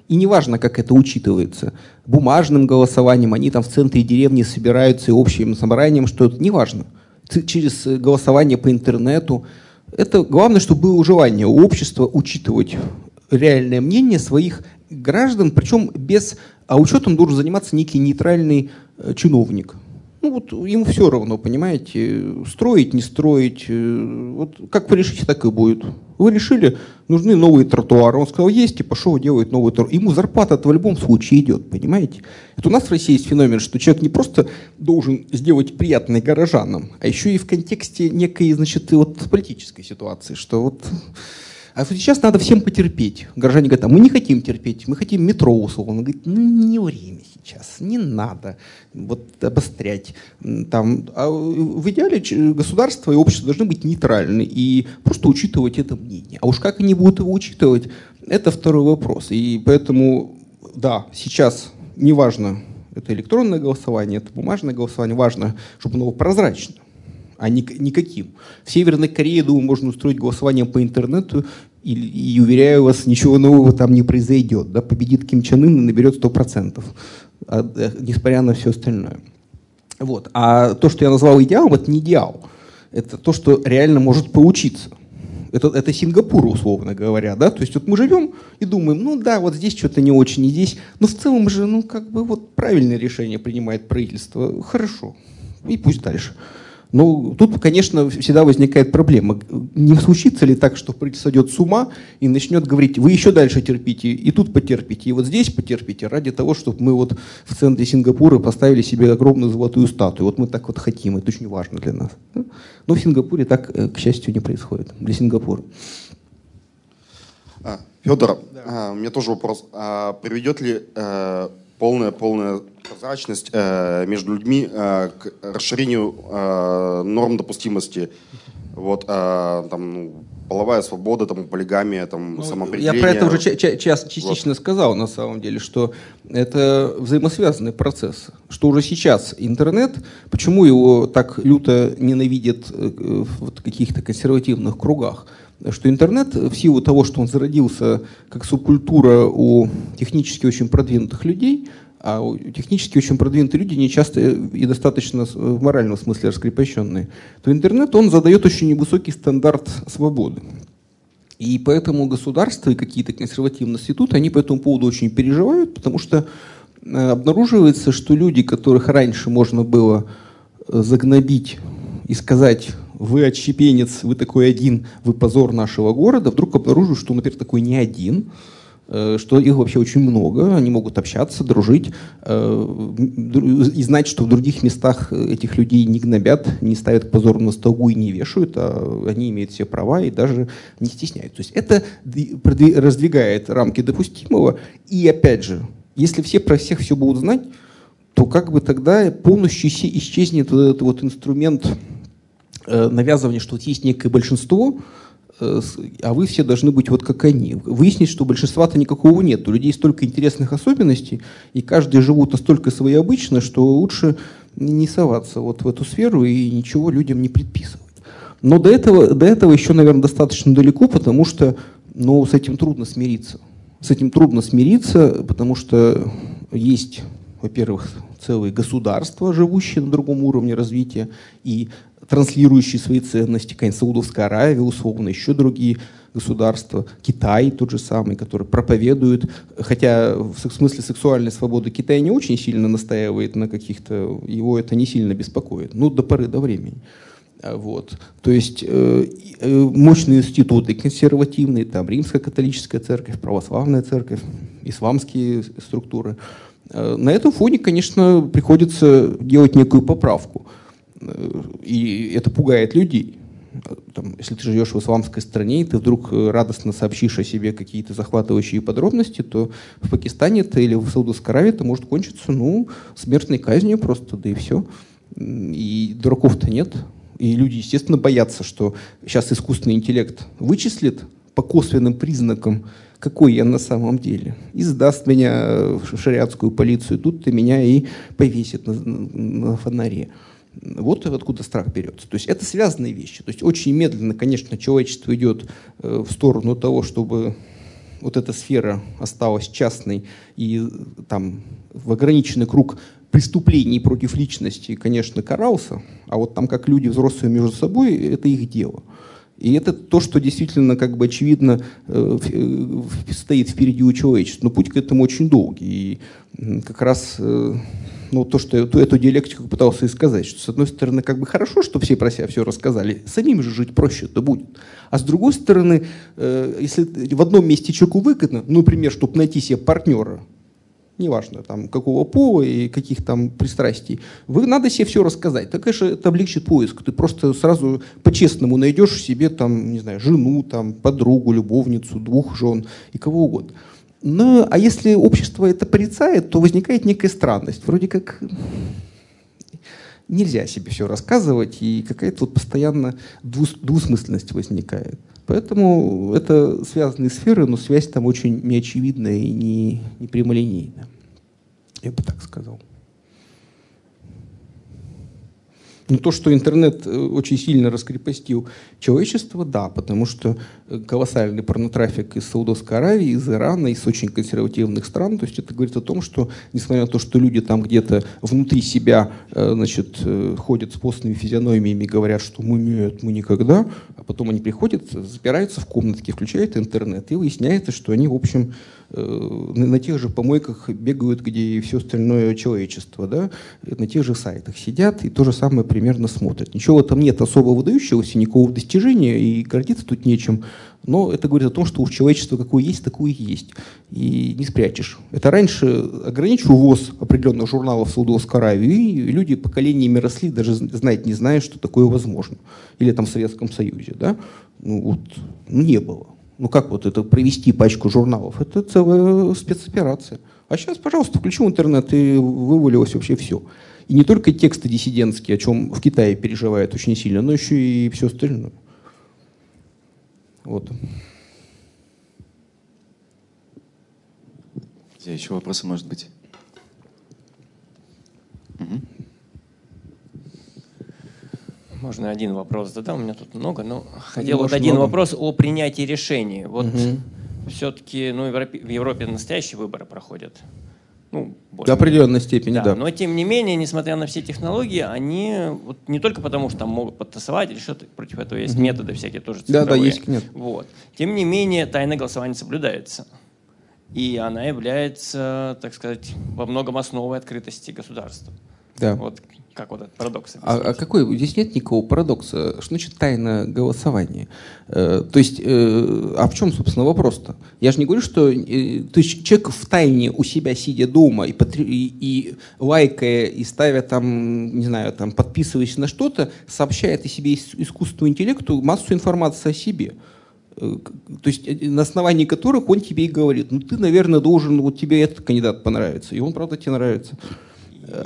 и неважно, как это учитывается, бумажным голосованием, они там в центре деревни собираются и общим собранием, что это неважно, через голосование по интернету. Это главное, чтобы было желание у общества учитывать реальное мнение своих граждан, причем без... А учетом должен заниматься некий нейтральный э, чиновник – ну вот ему все равно, понимаете, строить, не строить. Э, вот как вы решите, так и будет. Вы решили, нужны новые тротуары. Он сказал, есть, и пошел делать новый тротуар. Ему зарплата в любом случае идет, понимаете? Это у нас в России есть феномен, что человек не просто должен сделать приятное горожанам, а еще и в контексте некой, значит, вот политической ситуации, что вот а сейчас надо всем потерпеть. Горожане говорят, а мы не хотим терпеть, мы хотим метро условно. Он говорит, ну не время сейчас, не надо вот обострять. Там, а в идеале государство и общество должны быть нейтральны и просто учитывать это мнение. А уж как они будут его учитывать, это второй вопрос. И поэтому, да, сейчас неважно, это электронное голосование, это бумажное голосование, важно, чтобы оно было прозрачно а ни, никаким. В Северной Корее, думаю, можно устроить голосование по интернету, и, и уверяю вас, ничего нового там не произойдет. Да? Победит Ким Чен Ын и наберет 100%, а, несмотря на все остальное. Вот. А то, что я назвал идеалом, это не идеал. Это то, что реально может получиться. Это, это Сингапур, условно говоря, да, то есть вот мы живем и думаем, ну да, вот здесь что-то не очень, и здесь, но в целом же, ну как бы вот правильное решение принимает правительство, хорошо, и пусть дальше. Ну, тут, конечно, всегда возникает проблема. Не случится ли так, что правительство сойдет с ума и начнет говорить, вы еще дальше терпите, и тут потерпите, и вот здесь потерпите, ради того, чтобы мы вот в центре Сингапура поставили себе огромную золотую статую. Вот мы так вот хотим, это очень важно для нас. Но в Сингапуре так, э, к счастью, не происходит. Для Сингапура. А, Федор, да. а, у меня тоже вопрос. А, приведет ли полная, полная прозрачность э, между людьми э, к расширению э, норм допустимости. Вот, э, там, ну, половая свобода, там, полигамия, там, ну, самоопределение. Я про это уже частично вот. сказал, на самом деле, что это взаимосвязанный процесс. Что уже сейчас интернет, почему его так люто ненавидят э, в каких-то консервативных кругах? что интернет в силу того, что он зародился как субкультура у технически очень продвинутых людей, а технически очень продвинутые люди не часто и достаточно в моральном смысле раскрепощенные, то интернет, он задает очень невысокий стандарт свободы. И поэтому государство и какие-то консервативные институты, они по этому поводу очень переживают, потому что э, обнаруживается, что люди, которых раньше можно было э, загнобить и сказать, вы отщепенец, вы такой один, вы позор нашего города, вдруг обнаруживают, что, например, такой не один, Э, что их вообще очень много, они могут общаться, дружить э, и знать, что в других местах этих людей не гнобят, не ставят позор на стогу и не вешают, а они имеют все права и даже не стесняются. То есть это раздвигает рамки допустимого. И опять же, если все про всех все будут знать, то как бы тогда полностью исчезнет вот этот вот инструмент э, навязывания, что вот есть некое большинство, Э, а вы все должны быть вот как они. Выяснить, что большинства-то никакого нет. У людей столько интересных особенностей, и каждый живут настолько своеобычно, что лучше не соваться вот в эту сферу и ничего людям не предписывать. Но до этого, до этого еще, наверное, достаточно далеко, потому что ну, с этим трудно смириться. С этим трудно смириться, потому что есть, во-первых, целые государства, живущие на другом уровне развития, и транслирующие свои ценности, конечно, Саудовская Аравия, условно, еще другие государства, Китай тот же самый, который проповедует, хотя в смысле сексуальной свободы Китай не очень сильно настаивает на каких-то, его это не сильно беспокоит, ну, до поры до времени. А, вот. То есть э, э, мощные институты консервативные, там римская католическая церковь, православная церковь, исламские структуры. Э, на этом фоне, конечно, приходится делать некую поправку – и это пугает людей. там, если ты живешь в исламской стране, и ты вдруг э, радостно сообщишь о себе какие-то захватывающие подробности, то в Пакистане -то или в Саудовской Аравии это может кончиться, ну, смертной казнью просто, да и все. И дураков-то нет. И люди, естественно, боятся, что сейчас искусственный интеллект вычислит по косвенным признакам, какой я на самом деле, и сдаст меня в шариатскую полицию. Тут-то меня и повесит на, на фонаре. Вот откуда страх берется. То есть это связанные вещи. То есть очень медленно, конечно, человечество идет э, в сторону того, чтобы вот эта сфера осталась частной и там в ограниченный круг преступлений против личности, конечно, карался, а вот там как люди взрослые между собой, это их дело. И это то, что действительно, как бы очевидно, э, э, стоит впереди у человечества. Но путь к этому очень долгий. И как раз ну, то, что эту, эту диалектику пытался и сказать, что с одной стороны, как бы хорошо, что все про себя все рассказали, самим же жить проще это будет. А с другой стороны, э, если в одном месте человеку выгодно, ну, например, чтобы найти себе партнера, неважно, там, какого пола и каких там пристрастий, вы надо себе все рассказать. Так, конечно, это облегчит поиск. Ты просто сразу по-честному найдешь себе, там, не знаю, жену, там, подругу, любовницу, двух жен и кого угодно. Но, а если общество это порицает, то возникает некая странность. Вроде как нельзя себе все рассказывать, и какая-то вот постоянно двусмысленность возникает. Поэтому это связанные сферы, но связь там очень неочевидная и не, не прямолинейная. Я бы так сказал. Но то, что интернет э, очень сильно раскрепостил человечество, да, потому что э, колоссальный порнотрафик из Саудовской Аравии, из Ирана, из очень консервативных стран, то есть это говорит о том, что, несмотря на то, что люди там где-то внутри себя э, значит, ходят с постными физиономиями и говорят, что мы нет, мы никогда, а потом они приходят, запираются в комнатке, включают интернет, и выясняется, что они, в общем, на тех же помойках бегают, где и все остальное человечество, да, на тех же сайтах сидят и то же самое примерно смотрят. Ничего там нет особо выдающегося, никакого достижения, и гордиться тут нечем. Но это говорит о том, что у человечества какое есть, такое и есть. И не спрячешь. Это раньше ограничил ВОЗ определенных журналов Саудовской Аравии, и люди поколениями росли, даже знать не зная, что такое возможно. Или там в Советском Союзе. Да? Ну, вот, ну, не было. Ну как вот это провести пачку журналов? Это целая спецоперация. А сейчас, пожалуйста, включил интернет и вывалилось вообще все. И не только тексты диссидентские, о чем в Китае переживают очень сильно, но еще и все остальное. Вот. Еще вопросы, может быть? Угу. Можно один вопрос задам, у меня тут много, но хотел вот один много. вопрос о принятии решений. Вот угу. все-таки ну, в Европе настоящие выборы проходят. Ну, До определенной степени, да, да. Но тем не менее, несмотря на все технологии, они вот не только потому, что там могут подтасовать или что-то против этого есть угу. методы всякие тоже цифровые. Да, да, есть нет. Вот. Тем не менее, тайное голосование соблюдается. И она является, так сказать, во многом основой открытости государства. Да. Вот как вот этот парадокс? А, а какой? Здесь нет никакого парадокса. Что значит тайна голосования? Э, то есть, э, а в чем, собственно, вопрос-то? Я же не говорю, что э, то есть человек в тайне у себя сидя дома и, и, и лайкая и ставя там, не знаю, там подписываясь на что-то, сообщает о себе искусственному интеллекту массу информации о себе э, то есть э, на основании которых он тебе и говорит, ну ты, наверное, должен, вот тебе этот кандидат понравится, и он, правда, тебе нравится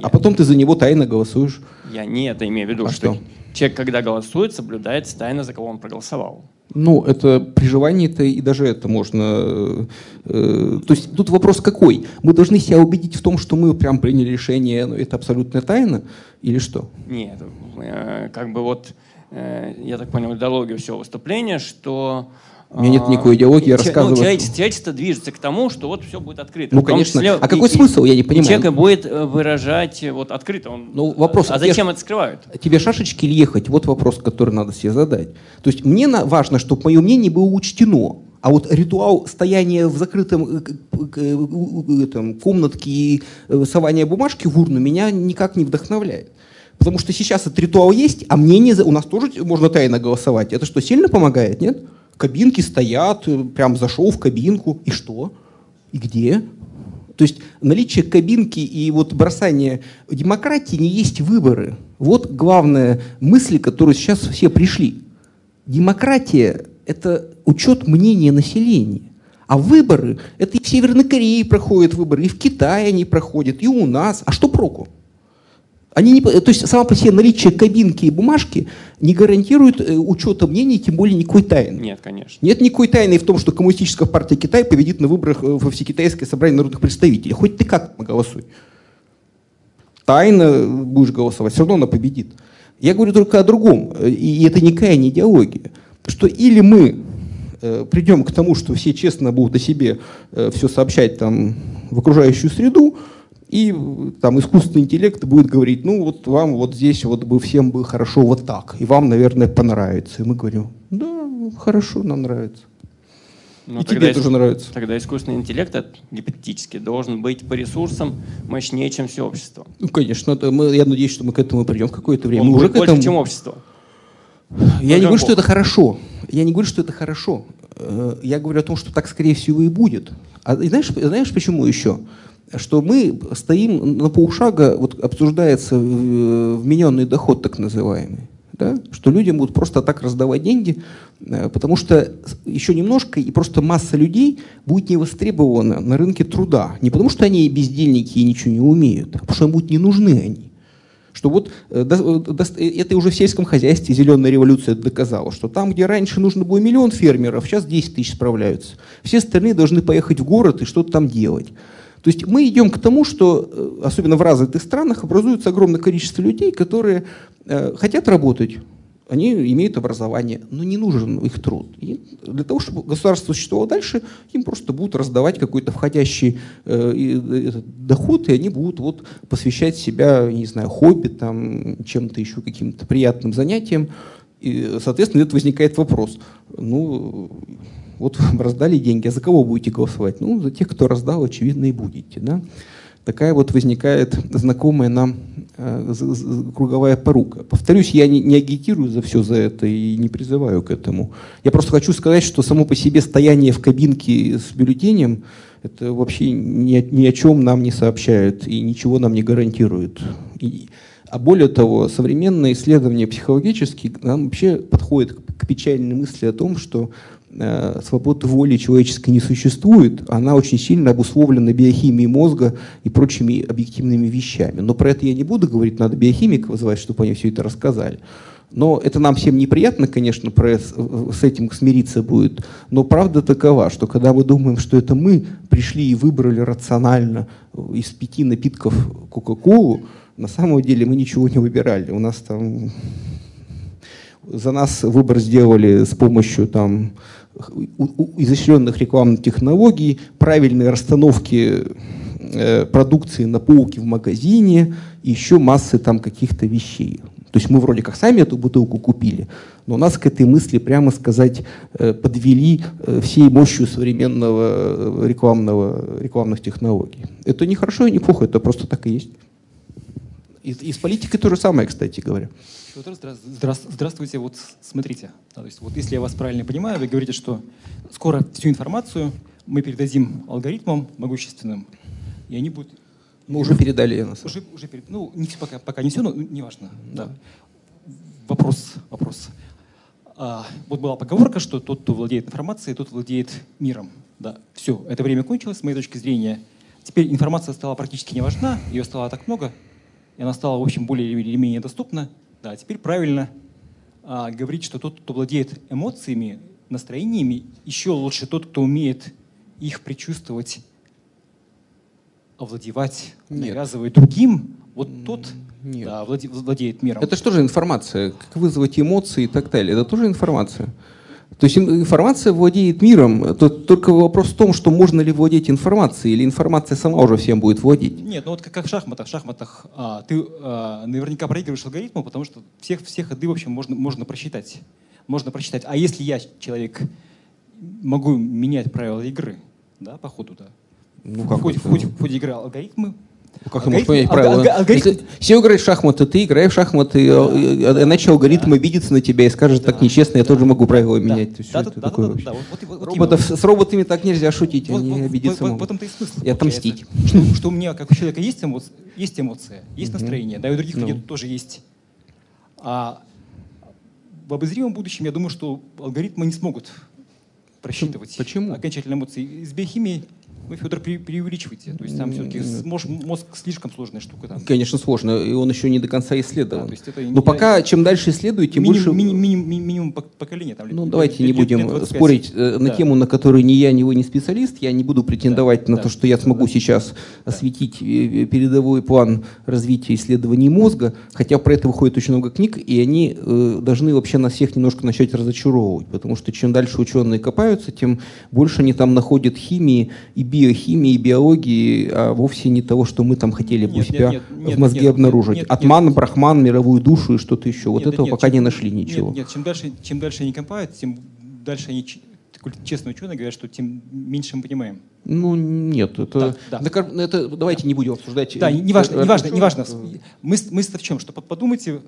а потом ты за него тайно голосуешь. Я не это имею в виду, а что, что человек, когда голосует, соблюдает тайно, за кого он проголосовал. Ну, это при желании-то и даже это можно... Э, то есть тут вопрос какой? Мы должны себя убедить в том, что мы прям приняли решение, но это абсолютная тайна, или что? Нет, э, как бы вот, э, я так понял, идеологию всего выступления, что у меня нет никакой идеологии, я ну, рассказываю. Ну, человечество, человечество движется к тому, что вот все будет открыто. Ну, конечно. Числе, а какой и, смысл, я не понимаю. человек будет э, выражать э, вот открыто. Он, ну, вопрос, а зачем это скрывают? Тебе шашечки или ехать? Вот вопрос, который надо себе задать. То есть мне важно, чтобы мое мнение было учтено. А вот ритуал стояния в закрытом э, этом, комнатке и сования бумажки в урну меня никак не вдохновляет. Потому что сейчас этот ритуал есть, а мнение у нас тоже можно тайно голосовать. Это что, сильно помогает, нет? Кабинки стоят, э, прям зашел в кабинку, и что? И где? То есть наличие кабинки и вот бросание демократии не есть выборы. Вот главная мысль, к сейчас все пришли. Демократия – это учет мнения населения. А выборы – это и в Северной Корее проходят выборы, и в Китае они проходят, и у нас. А что проку? Они не, то есть само по себе наличие кабинки и бумажки не гарантирует э, учета мнений, тем более никакой тайны. Нет, конечно. Нет никакой тайны в том, что коммунистическая партия Китая победит на выборах э, во Всекитайское собрание народных представителей. Хоть ты как голосуй. Тайно будешь голосовать, все равно она победит. Я говорю только о другом, и это никакая не идеология. Что или мы э, придем к тому, что все честно будут о себе э, все сообщать там, в окружающую среду, и там искусственный интеллект будет говорить, ну вот вам вот здесь вот бы всем бы хорошо вот так, и вам, наверное, понравится. И мы говорим, да, хорошо, нам нравится. Но и тебе тоже нравится. Тогда искусственный интеллект гипотетически должен быть по ресурсам мощнее, чем все общество. Ну, конечно. Мы, я надеюсь, что мы к этому придем в какое-то время. Он мы уже к больше, этому... чем общество. Я не говорю, что это хорошо. Я не говорю, что это хорошо. Э, я говорю о том, что так, скорее всего, и будет. А знаешь, знаешь почему еще? Что мы стоим на полшага, вот обсуждается э, вмененный доход так называемый, да? что людям будут просто так раздавать деньги, э, потому что еще немножко и просто масса людей будет не востребована на рынке труда. Не потому что они бездельники и ничего не умеют, а потому что им будут не нужны они. Что вот э, это уже в сельском хозяйстве зеленая революция доказала, что там, где раньше нужно было миллион фермеров, сейчас 10 тысяч справляются. Все остальные должны поехать в город и что-то там делать. То есть мы идем к тому, что, э, особенно в развитых странах, образуется огромное количество людей, которые э, хотят работать, они имеют образование, но не нужен их труд. И для того, чтобы государство существовало дальше, им просто будут раздавать какой-то входящий э, доход, и они будут вот, посвящать себя, не знаю, хобби, там, чем-то еще, каким-то приятным занятиям. И, соответственно, это возникает вопрос. Ну, вот раздали деньги, а за кого будете голосовать? Ну, за тех, кто раздал, очевидно, и будете. Да? Такая вот возникает знакомая нам э, круговая порука. Повторюсь, я не, не агитирую за все за это и не призываю к этому. Я просто хочу сказать, что само по себе стояние в кабинке с бюллетенем это вообще ни, ни о чем нам не сообщает и ничего нам не гарантирует. И, а более того, современные исследования психологические нам вообще подходят к печальной мысли о том, что Э, свободы воли человеческой не существует, она очень сильно обусловлена биохимией мозга и прочими объективными вещами. Но про это я не буду говорить, надо биохимика вызывать, чтобы они все это рассказали. Но это нам всем неприятно, конечно, про, с этим смириться будет. Но правда такова, что когда мы думаем, что это мы пришли и выбрали рационально из пяти напитков Кока-Колу, на самом деле мы ничего не выбирали. У нас там за нас выбор сделали с помощью там, изощренных рекламных технологий, правильной расстановки э, продукции на полке в магазине и еще массы там каких-то вещей. То есть мы вроде как сами эту бутылку купили, но нас к этой мысли, прямо сказать, э, подвели э, всей мощью современного рекламного, рекламных технологий. Это не хорошо и не плохо, это просто так и есть. И, и с политикой то же самое, кстати говоря. Здравствуйте. Вот смотрите, то есть вот если я вас правильно понимаю, вы говорите, что скоро всю информацию мы передадим алгоритмам могущественным, и они будут... Мы уже передали. Уже, уже перед... Ну, не, пока, пока не все, но неважно. Да. Да. Вопрос, вопрос. А, вот была поговорка, что тот, кто владеет информацией, тот владеет миром. Да, все, это время кончилось, с моей точки зрения. Теперь информация стала практически не важна, ее стало так много, и она стала, в общем, более или менее доступна. Да, теперь правильно а, говорить, что тот, кто владеет эмоциями, настроениями, еще лучше тот, кто умеет их предчувствовать, овладевать, Нет. навязывать другим, вот тот Нет. Да, владеет миром. Это что же информация? Как вызвать эмоции и так далее? Это тоже информация. То есть информация владеет миром. Тут только вопрос в том, что можно ли владеть информацией, или информация сама уже всем будет владеть. Нет, ну вот как, как в шахматах. В шахматах а, ты а, наверняка проигрываешь алгоритму, потому что всех, все ходы, в общем, можно, можно просчитать. Можно просчитать. А если я, человек, могу менять правила игры, да, по ходу, да, ну, в, как ходе, в, ходе, в ходе игры алгоритмы ну, как ты можешь поменять правила? Алгоритм... Если все играют в шахматы, ты играешь в шахматы, да. иначе алгоритм обидится на тебя и скажет, так нечестно, я тоже могу правила менять. Роботов, с роботами так нельзя шутить, они обидятся В этом-то и смысл. И отомстить. Что у меня, как у человека, есть эмоция, есть настроение, да, и у других людей тоже есть. А в обозримом будущем, я думаю, что алгоритмы не смогут просчитывать Почему? окончательные эмоции. Из биохимии вы, Федор, пре преувеличиваете. То есть там все-таки мозг, мозг слишком сложная штука. Там. Конечно, сложно, и он еще не до конца исследован. Да, это Но пока, чем дальше исследуете, тем больше... Минимум, минимум, минимум поколения. Там, Ну, лет- давайте лет- не будем лет 25. спорить э, на Да. тему, на которой ни я, ни вы не специалист. Я не буду претендовать Да, на да, то, что я смогу да. сейчас осветить э, передовой план развития исследований мозга, хотя про это выходит очень много книг, и они э, должны вообще нас всех немножко начать разочаровывать, потому что чем дальше ученые копаются, тем больше они там находят химии и биохимии, биологии, а вовсе не того, что мы там хотели бы у Нет, себя нет, нет, в мозге нет, обнаружить. нет, нет, Атман, нет. брахман, мировую душу и что-то еще. Вот Нет, этого нет, пока чем- не нашли ничего. Нет, нет, чем дальше, чем дальше они копают, тем дальше они, честные ученые говорят, что тем меньше мы понимаем. Ну, нет, это, Да, да. это давайте не будем обсуждать. Да, э, не важно, э, не важно, э, не важно. э, Мысль, мысль в чем? Что под- подумайте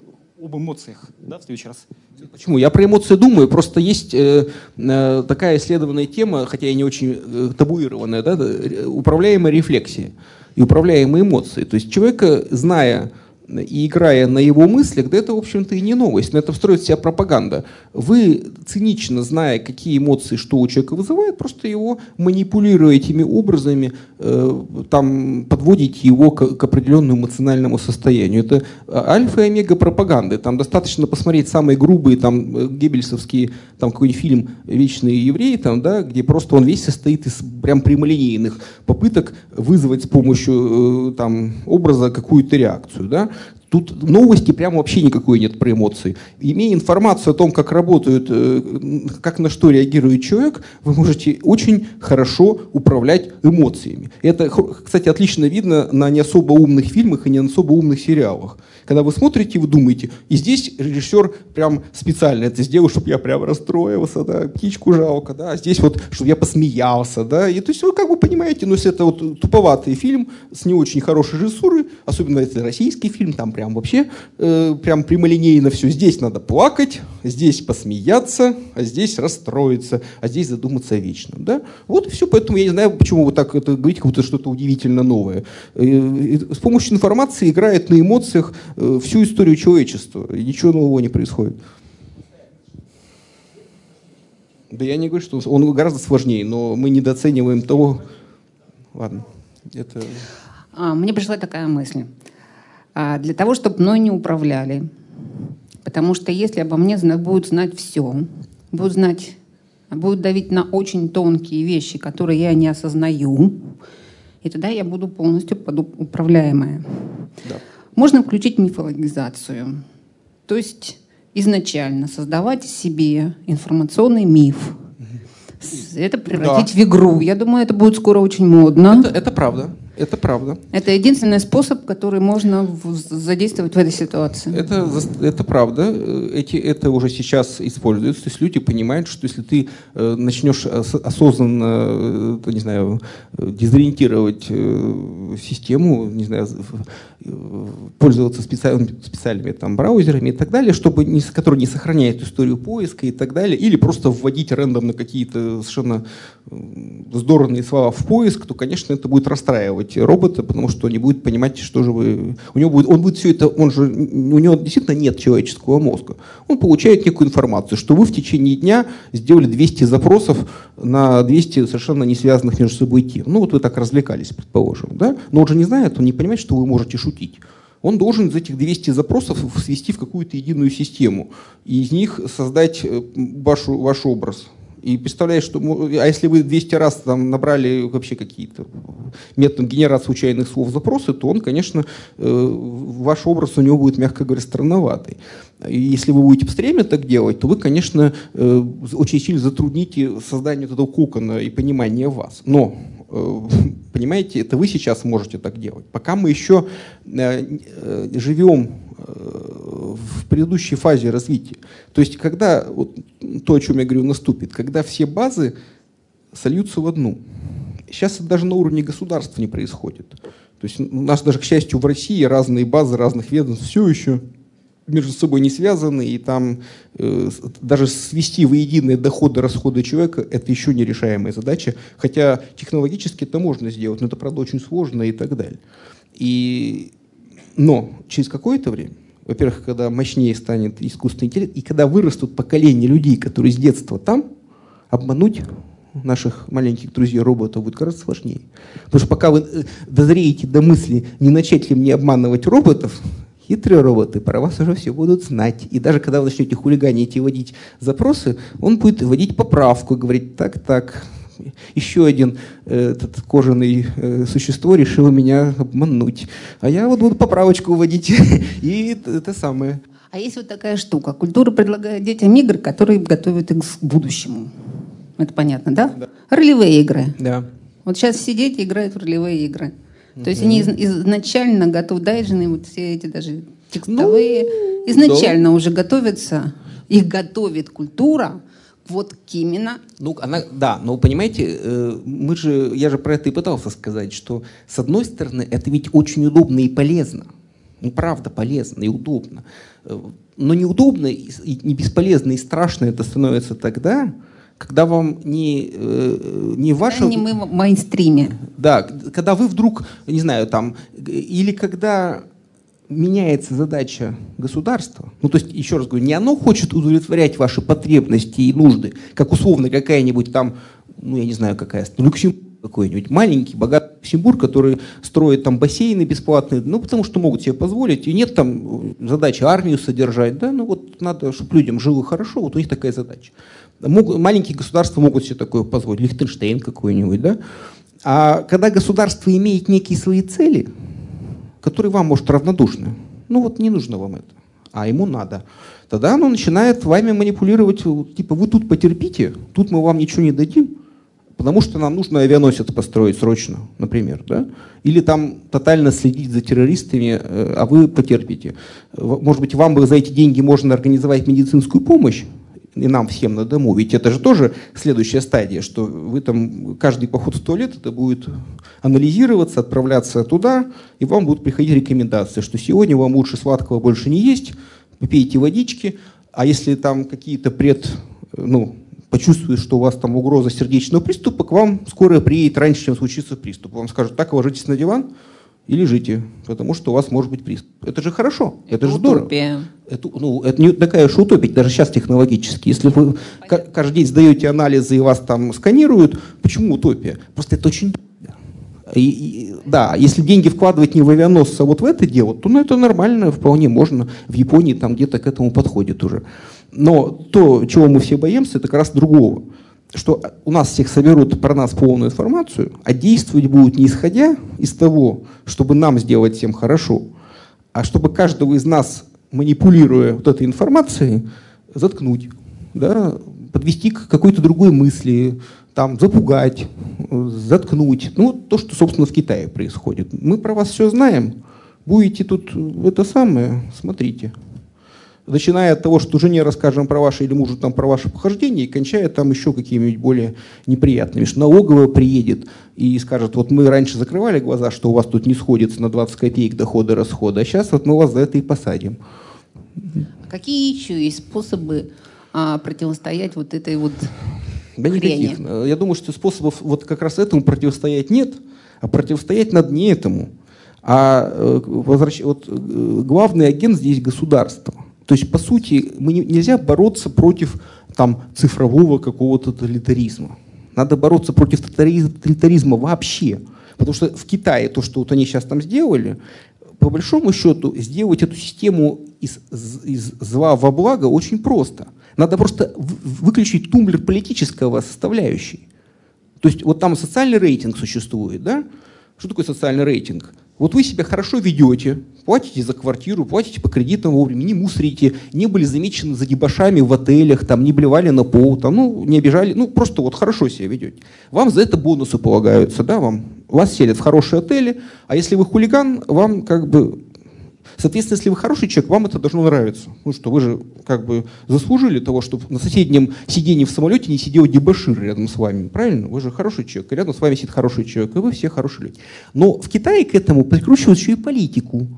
об эмоциях, да, в следующий раз. Почему? Я про эмоции думаю, просто есть э, э, такая исследованная тема, хотя и не очень э, табуированная, да, э, управляемая рефлексия и управляемые эмоции. То есть человека, зная и играя на его мыслях, да это, в общем-то, и не новость, на этом строит себя пропаганда. Вы, цинично зная, какие эмоции что у человека вызывает, просто его манипулируя этими образами, э, там, подводите его к, к определенному эмоциональному состоянию. Это а, альфа и омега пропаганды. Там достаточно посмотреть самые грубые, там, э, геббельсовские, там, какой-нибудь фильм «Вечные евреи», там, да, где просто он весь состоит из прям прямолинейных попыток вызвать с помощью э, там, образа какую-то реакцию. Да. Тут новости прямо вообще никакой нет про эмоции. Имея информацию о том, как работают, э, как на что реагирует человек, вы можете очень хорошо управлять эмоциями. Это, кстати, отлично видно на не особо умных фильмах и не особо умных сериалах. Когда вы смотрите, вы думаете, и здесь режиссер прям специально это сделал, чтобы я прям расстроился, да, птичку жалко, да, а здесь вот, чтобы я посмеялся, да, и то есть вы как бы понимаете, ну, если это вот туповатый фильм с не очень хорошей режиссурой, особенно если российский фильм, там прям вообще э, прям прямолинейно все, здесь надо плакать, здесь посмеяться, а здесь расстроиться, а здесь задуматься о вечном, да, вот и все, поэтому я не знаю, почему вы так это говорите, как будто что-то удивительно новое. Э, С помощью информации играет на эмоциях э, всю историю человечества, и ничего нового не происходит. Да я не говорю, что он гораздо сложнее, но мы недооцениваем того... Ладно, это... А, мне пришла такая мысль. А, для того, чтобы мной не управляли, потому что если обо мне будут знать все, будут знать, будут давить на очень тонкие вещи, которые я не осознаю, и тогда я буду полностью подуправляемая. Да. Можно включить мифологизацию, то есть изначально создавать себе информационный миф, это превратить в игру. Я думаю, это будет скоро очень модно. Это, это правда, это правда. Это единственный способ, который можно задействовать в этой ситуации. Это, это правда. Э, Эти, это уже сейчас используется. То есть люди понимают, что если ты э, начнешь ос- осознанно, э, не знаю, дезориентировать систему, не знаю, пользоваться специальными, специальными там, браузерами и так далее, чтобы не, которые не сохраняют историю поиска и так далее, или просто вводить рандомно какие-то совершенно здоровые слова в поиск, то, конечно, это будет расстраивать робота, потому что он не будет понимать, что же вы... У него будет, он будет все это, он же, у него действительно нет человеческого мозга. Он получает некую информацию, что вы в течение дня сделали 200 запросов на 200 совершенно не связанных между собой тем. Ну вот вы так развлекались, предположим, да? Но он же не знает, он не понимает, что вы можете шутить. Он должен из этих 200 запросов свести в какую-то единую систему и из них создать э, вашу, ваш образ. И представляешь, что... А если вы 200 раз там набрали вообще какие-то методом генерации случайных слов запросы, то он, конечно, э, ваш образ у него будет, мягко говоря, странноватый. И если вы будете все время так делать, то вы, конечно, э, очень сильно затрудните создание этого кокона и понимание вас. Но э, понимаете, это вы сейчас можете так делать. Пока мы еще живем в предыдущей фазе развития. То есть, когда вот, то, о чем я говорю, наступит, когда все базы сольются в одну. Сейчас это даже на уровне государства не происходит. То есть у нас даже, к счастью, в России разные базы разных ведомств все еще между собой не связаны, и там э, даже свести воедино доходы расходы человека – это еще нерешаемая задача, хотя технологически это можно сделать, но это, правда, очень сложно и так далее. И... Но через какое-то время во-первых, когда мощнее станет искусственный интеллект, и когда вырастут поколения людей, которые с детства там, обмануть наших маленьких друзей-роботов будет гораздо сложнее. Потому что пока вы э, дозреете до мысли, не начать ли мне обманывать роботов, хитрые роботы про вас уже все будут знать. И даже когда вы начнете хулиганить и вводить запросы, он будет вводить поправку, говорить, так, так, еще один э, этот кожаный э, существо решил меня обмануть. А я вот буду поправочку вводить. И это самое. А есть вот такая штука. Культура предлагает детям игры, которые готовят их к будущему. Это понятно, да? да. Ролевые игры. Да. Вот сейчас все дети играют в ролевые игры. То есть они изначально готовы, дайджины, вот все эти даже текстовые, ну, изначально да. уже готовятся, их готовит культура, вот к именно. Ну, она, да, но понимаете, э, мы же, я же про это и пытался сказать, что с одной стороны это ведь очень удобно и полезно. Ну, правда, полезно и удобно. Э, но неудобно и не бесполезно и страшно это становится тогда, когда вам не, э, не ваше... Не мы в мейнстриме. Да, когда вы вдруг, не знаю, там, или когда меняется задача государства, ну то есть, еще раз говорю, не оно хочет удовлетворять ваши потребности и нужды, как условно какая-нибудь там, ну я не знаю какая, Люксембург какой-нибудь маленький, богатый Люксембург, который строит там бассейны бесплатные, ну потому что могут себе позволить, и нет там задачи армию содержать, да, ну вот надо, чтобы людям жило хорошо, вот у них такая задача. Могут, маленькие государства могут себе такое позволить, Лихтенштейн какой-нибудь, да. А когда государство имеет некие свои цели, которые вам, может, равнодушны, ну вот не нужно вам это, а ему надо, тогда оно начинает вами манипулировать, типа вы тут потерпите, тут мы вам ничего не дадим, потому что нам нужно авианосец построить срочно, например, да? Или там тотально следить за террористами, э, а вы потерпите. Может быть, вам бы за эти деньги можно организовать медицинскую помощь, и нам всем на дому. Ведь это же тоже следующая стадия, что вы там каждый поход в туалет это будет анализироваться, отправляться туда, и вам будут приходить рекомендации, что сегодня вам лучше сладкого больше не есть, пейте водички, а если там какие-то пред, ну, почувствует, что у вас там угроза сердечного приступа, к вам скорая приедет раньше, чем случится приступ. Вам скажут, так, ложитесь на диван, и лежите, потому что у вас может быть приступ. Это же хорошо, это, это же здорово. Это, ну, это не такая уж утопия, даже сейчас технологически. Если вы каждый день сдаете анализы и вас там сканируют, почему утопия? Просто это очень и, и, да, если деньги вкладывать не в авианосцы, а вот в это дело, то ну, это нормально, вполне можно. В Японии там где-то к этому подходит уже. Но то, чего мы все боимся, это как раз другого что у нас всех соберут про нас полную информацию, а действовать будут не исходя из того, чтобы нам сделать всем хорошо, а чтобы каждого из нас, манипулируя вот этой информацией, заткнуть, да, подвести к какой-то другой мысли, там, запугать, заткнуть. Ну, то, что, собственно, в Китае происходит. Мы про вас все знаем, будете тут это самое, смотрите начиная от того, что жене расскажем про ваше или мужу там про ваше похождение, и кончая там еще какими-нибудь более неприятными. Что налоговая приедет и скажет, вот мы раньше закрывали глаза, что у вас тут не сходится на 20 копеек дохода расхода, а сейчас вот мы вас за это и посадим. Какие еще есть способы а, противостоять вот этой вот да никаких. Я думаю, что способов вот как раз этому противостоять нет, а противостоять надо не этому. А э, возвращ... вот, э, главный агент здесь государство. То есть, по сути, мы не, нельзя бороться против там, цифрового какого-то тоталитаризма. Надо бороться против тоталитаризма вообще. Потому что в Китае то, что вот они сейчас там сделали, по большому счету, сделать эту систему из, из зла во благо очень просто. Надо просто выключить тумблер политического составляющей. То есть вот там социальный рейтинг существует, да? Что такое социальный рейтинг? Вот вы себя хорошо ведете, платите за квартиру, платите по кредитам вовремя, не мусорите, не были замечены за дебашами в отелях, там, не блевали на пол, там, ну, не обижали, ну, просто вот хорошо себя ведете. Вам за это бонусы полагаются, да, вам, вас селят в хорошие отели, а если вы хулиган, вам как бы Соответственно, если вы хороший человек, вам это должно нравиться. Ну что, вы же как бы заслужили того, чтобы на соседнем сиденье в самолете не сидел дебашир рядом с вами. Правильно? Вы же хороший человек, и рядом с вами сидит хороший человек, и вы все хорошие люди. Но в Китае к этому прикручивают еще и политику.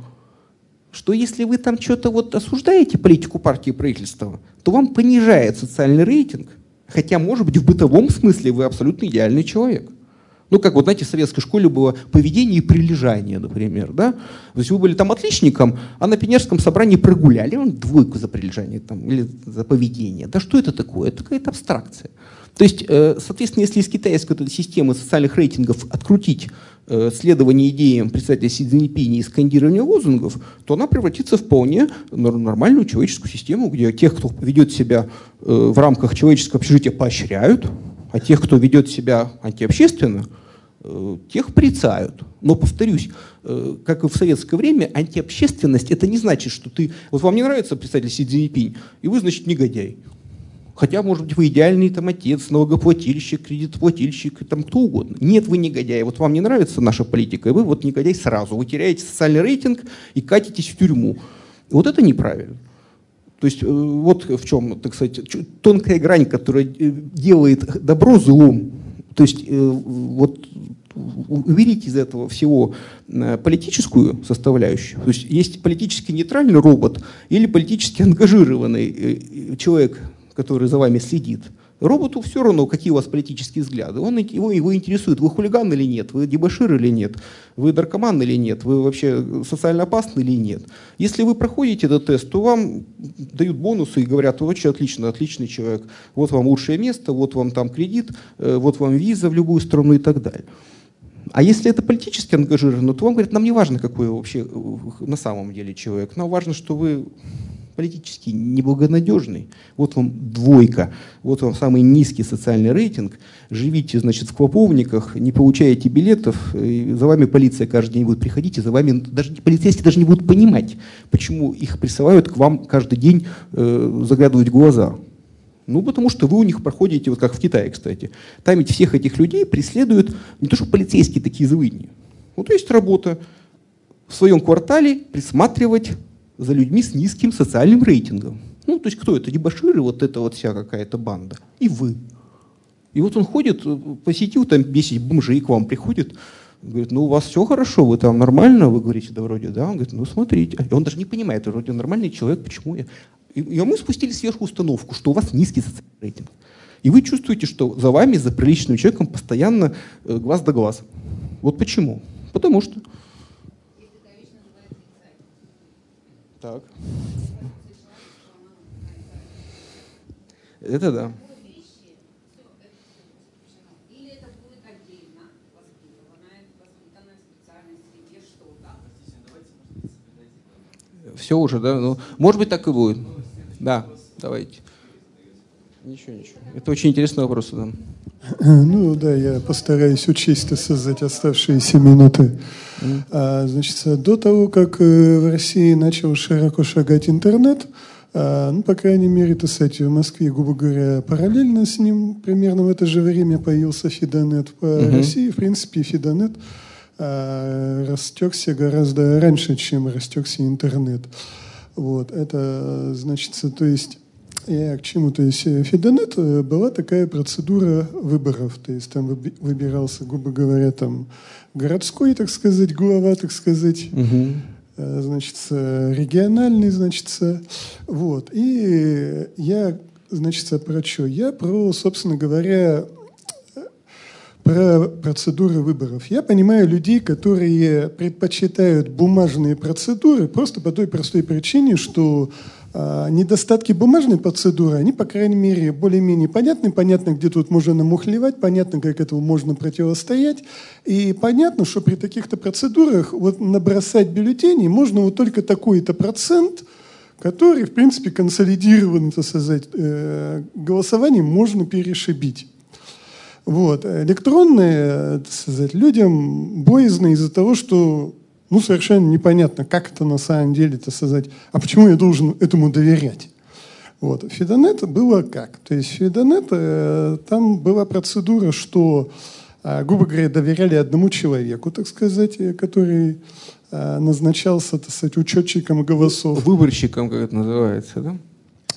Что если вы там что-то вот осуждаете политику партии правительства, то вам понижает социальный рейтинг, хотя, может быть, в бытовом смысле вы абсолютно идеальный человек. Ну, как вот, знаете, в советской школе было поведение и прилежание, например, да? То есть вы были там отличником, а на пионерском собрании прогуляли, он двойку за прилежание там, или за поведение. Да что это такое? Это какая-то абстракция. То есть, э, соответственно, если из китайской системы социальных рейтингов открутить э, следование идеям представителя Си Цзиньпиня и скандирование лозунгов, то она превратится в вполне нормальную человеческую систему, где тех, кто ведет себя э, в рамках человеческого общежития, поощряют, а тех, кто ведет себя антиобщественно, тех порицают. Но, повторюсь, как и в советское время, антиобщественность – это не значит, что ты… Вот вам не нравится представитель Си Цзиньпинь, и вы, значит, негодяй. Хотя, может быть, вы идеальный там отец, налогоплательщик, кредитоплательщик, там кто угодно. Нет, вы негодяй. Вот вам не нравится наша политика, и вы вот негодяй сразу. Вы теряете социальный рейтинг и катитесь в тюрьму. Вот это неправильно. То есть э, вот в чем, так сказать, тонкая грань, которая э, делает добро злом. То есть э, вот уберите из этого всего политическую составляющую. То есть есть политически нейтральный робот или политически ангажированный человек, который за вами следит. Роботу все равно, какие у вас политические взгляды. Он, его, его интересует, вы хулиган или нет, вы дебашир или нет, вы наркоман или нет, вы вообще социально опасны или нет. Если вы проходите этот тест, то вам дают бонусы и говорят, очень отлично, отличный человек, вот вам лучшее место, вот вам там кредит, э, вот вам виза в любую страну и так далее. А если это политически ангажировано, то вам говорят, нам не важно, какой вы вообще э, на самом деле человек, нам важно, что вы политически неблагонадежный. Вот вам двойка, вот вам самый низкий социальный рейтинг. Живите, значит, в клоповниках, не получаете билетов, и за вами полиция каждый день будет приходить, и за вами даже полицейские даже не будут понимать, почему их присылают к вам каждый день э, заглядывать глаза. Ну, потому что вы у них проходите, вот как в Китае, кстати. Там ведь всех этих людей преследуют не то, что полицейские такие злыдни. Вот есть работа в своем квартале присматривать за людьми с низким социальным рейтингом. Ну, то есть кто это? Дебаширы, вот это вот вся какая-то банда. И вы. И вот он ходит, э, посетил там 10 бомжей, к вам приходит, говорит, ну у вас все хорошо, вы там нормально? Вы говорите, да вроде да. Он говорит, ну смотрите. И он даже не понимает, вроде нормальный человек, почему я... И, и мы спустили сверху установку, что у вас низкий социальный рейтинг. И вы чувствуете, что за вами, за приличным человеком постоянно э, глаз да глаз. Вот почему? Потому что Так. Это да. Все уже, да? Ну, может быть, так и будет. Да, давайте. Ничего, ничего. Это очень интересный вопрос, да. Ну да, я постараюсь учесть создать оставшиеся минуты. А, значит, до того, как э, в России начал широко шагать интернет, а, ну, по крайней мере, то, кстати, в Москве, грубо говоря, параллельно с ним, примерно в это же время появился Фидонет по угу. России. В принципе, Фидонет а, растекся гораздо раньше, чем растекся интернет. Вот, это, значит, то есть я к чему? То есть э, Фидонет э, была такая процедура выборов. То есть там выбирался, грубо говоря, там городской, так сказать, глава, так сказать, угу. значит, региональный, значит, вот. И я, значит, про что? Я про, собственно говоря, про процедуры выборов. Я понимаю людей, которые предпочитают бумажные процедуры просто по той простой причине, что недостатки бумажной процедуры, они, по крайней мере, более-менее понятны. Понятно, где тут можно намухлевать, понятно, как этому можно противостоять. И понятно, что при таких-то процедурах вот набросать бюллетени можно вот только такой-то процент, который, в принципе, консолидированным, так сказать, э, голосованием можно перешибить. Вот. Электронные, так сказать, людям боязно из-за того, что ну, совершенно непонятно, как это на самом деле это сказать, а почему я должен этому доверять. Вот. Фидонет было как? То есть Фидонет, э, там была процедура, что, э, грубо говоря, доверяли одному человеку, так сказать, э, который э, назначался, так сказать, учетчиком голосов. Выборщиком, как это называется, да?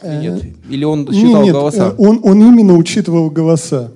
Э, нет? Или он считал нет, голоса? Он, он именно учитывал голоса.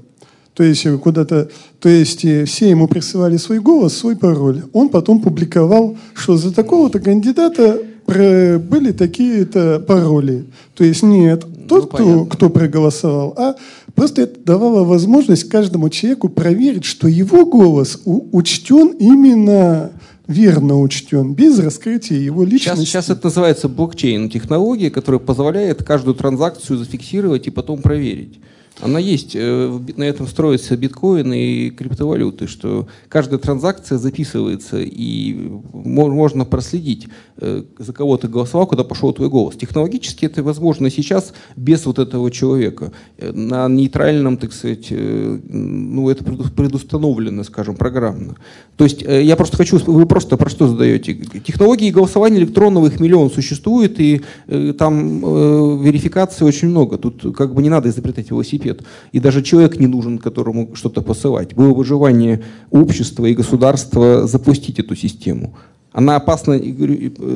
То есть куда-то, то есть э, все ему присылали свой голос, свой пароль. Он потом публиковал, что за такого-то кандидата были такие-то пароли. То есть нет тот, ну, кто, кто проголосовал, а Просто это давало возможность каждому человеку проверить, что его голос учтен именно верно учтен, без раскрытия его личности. Сейчас, сейчас это называется блокчейн-технология, которая позволяет каждую транзакцию зафиксировать и потом проверить. Она есть. Э, на этом строятся биткоины и криптовалюты, что каждая транзакция записывается, и можно проследить, э, за кого ты голосовал, куда пошел твой голос. Технологически это возможно сейчас без вот этого человека. Э, на нейтральном, так сказать, ну, это предустановлено, скажем, программно. То есть я просто хочу, вы просто про что задаете? Технологии голосования электронного, их миллион существует, и там верификации очень много. Тут как бы не надо изобретать велосипед велосипед. И даже человек не нужен, которому что-то посылать. Было выживание общества и государства запустить эту систему. Она опасна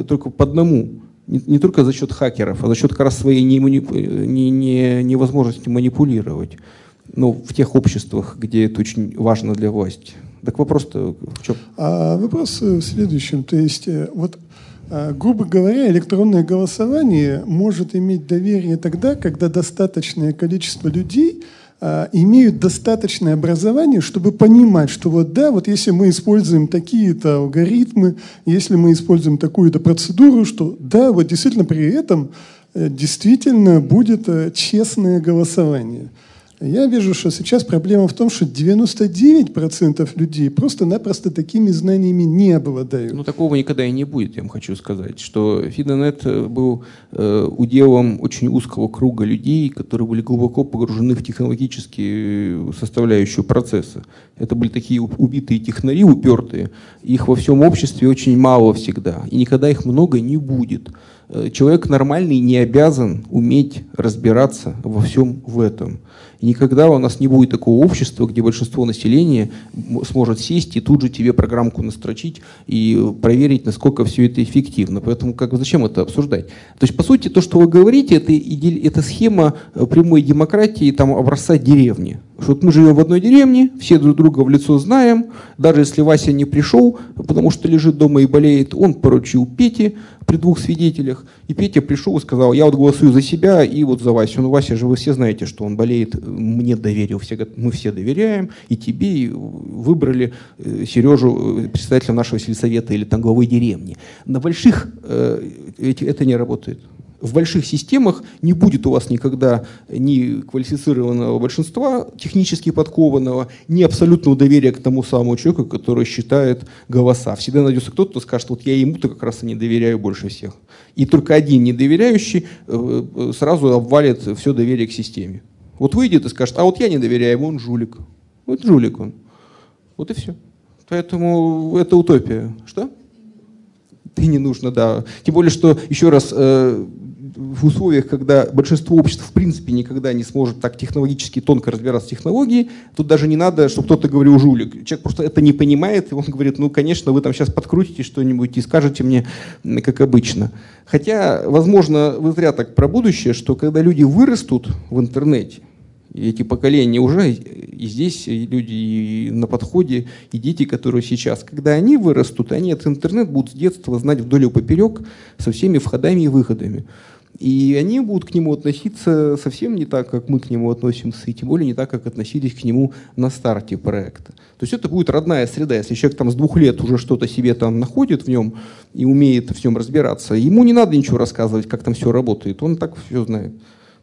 только по одному. Не, не только за счет хакеров, а за счет как раз своей не, не, не, невозможности манипулировать. Ну, в тех обществах, где это очень важно для власти. Так вопрос-то в чем? А вопрос в следующем. То есть, э, вот грубо говоря, электронное голосование может иметь доверие тогда, когда достаточное количество людей а, имеют достаточное образование, чтобы понимать, что вот да, вот если мы используем такие-то алгоритмы, если мы используем такую-то процедуру, что да, вот действительно при этом э, действительно будет э, честное голосование. Я вижу, что сейчас проблема в том, что 99% людей просто-напросто такими знаниями не обладают. Ну, такого никогда и не будет, я вам хочу сказать, что Фидонет э, был э, уделом очень узкого круга людей, которые были глубоко погружены в технологические составляющую процесса. Это были такие убитые технари, упертые. Их во всем обществе очень мало всегда, и никогда их много не будет. Э, человек нормальный не обязан уметь разбираться во всем в этом. И никогда у нас не будет такого общества, где большинство населения сможет сесть и тут же тебе программку настрочить и проверить, насколько все это эффективно. Поэтому как, зачем это обсуждать? То есть, по сути, то, что вы говорите, это, это схема э, прямой демократии там, образца деревни. Что вот мы живем в одной деревне, все друг друга в лицо знаем, даже если Вася не пришел, потому что лежит дома и болеет, он поручил Пете при двух свидетелях, и Петя пришел и сказал, я вот голосую за себя и вот за Васю. Ну, Вася же вы все знаете, что он болеет, мне доверил, все, мы все доверяем, и тебе и выбрали э, Сережу э, председателем нашего сельсовета или там главой деревни. На больших э, это не работает в больших системах не будет у вас никогда ни квалифицированного большинства, технически подкованного, ни абсолютного доверия к тому самому человеку, который считает голоса. Всегда найдется кто-то, кто скажет, вот я ему-то как раз и не доверяю больше всех. И только один недоверяющий э, э, сразу обвалит все доверие к системе. Вот выйдет и скажет, а вот я не доверяю ему, он жулик. Вот жулик он. Вот и все. Поэтому это утопия. Что? Ты не нужно, да. Тем более, что, еще раз, э, в условиях, когда большинство обществ в принципе никогда не сможет так технологически тонко разбираться в технологии, тут даже не надо, чтобы кто-то говорил жулик. Человек просто это не понимает, и он говорит, ну, конечно, вы там сейчас подкрутите что-нибудь и скажете мне, как обычно. Хотя, возможно, вы зря так про будущее, что когда люди вырастут в интернете, и эти поколения уже, и здесь и люди и на подходе, и дети, которые сейчас, когда они вырастут, они этот интернет будут с детства знать вдоль и поперек со всеми входами и выходами. И они будут к нему относиться совсем не так, как мы к нему относимся, и тем более не так, как относились к нему на старте проекта. То есть это будет родная среда. Если человек там с двух лет уже что-то себе там находит в нем и умеет в нем разбираться, ему не надо ничего рассказывать, как там все работает, он так все знает.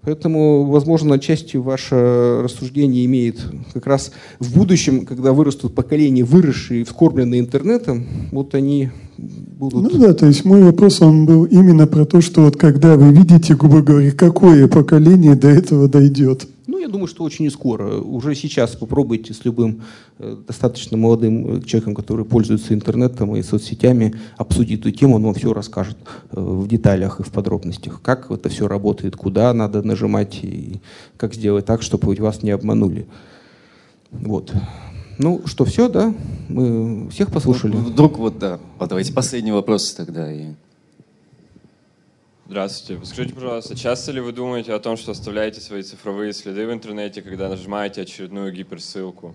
Поэтому, возможно, отчасти ваше рассуждение имеет как раз в будущем, когда вырастут поколения, выросшие, вскормленные интернетом, вот они будут... Ну да, то есть мой вопрос, он был именно про то, что вот когда вы видите, грубо говоря, какое поколение до этого дойдет. Я думаю, что очень скоро. Уже сейчас попробуйте с любым э, достаточно молодым э, человеком, который пользуется интернетом и соцсетями, обсудить эту тему, он вам все расскажет э, в деталях и в подробностях, как это все работает, куда надо нажимать и как сделать так, чтобы вас не обманули. Вот. Ну что, все, да? Мы всех послушали? Вдруг вот, да. Давайте последний вопрос тогда. И... Здравствуйте. Скажите, пожалуйста, часто ли вы думаете о том, что оставляете свои цифровые следы в интернете, когда нажимаете очередную гиперссылку?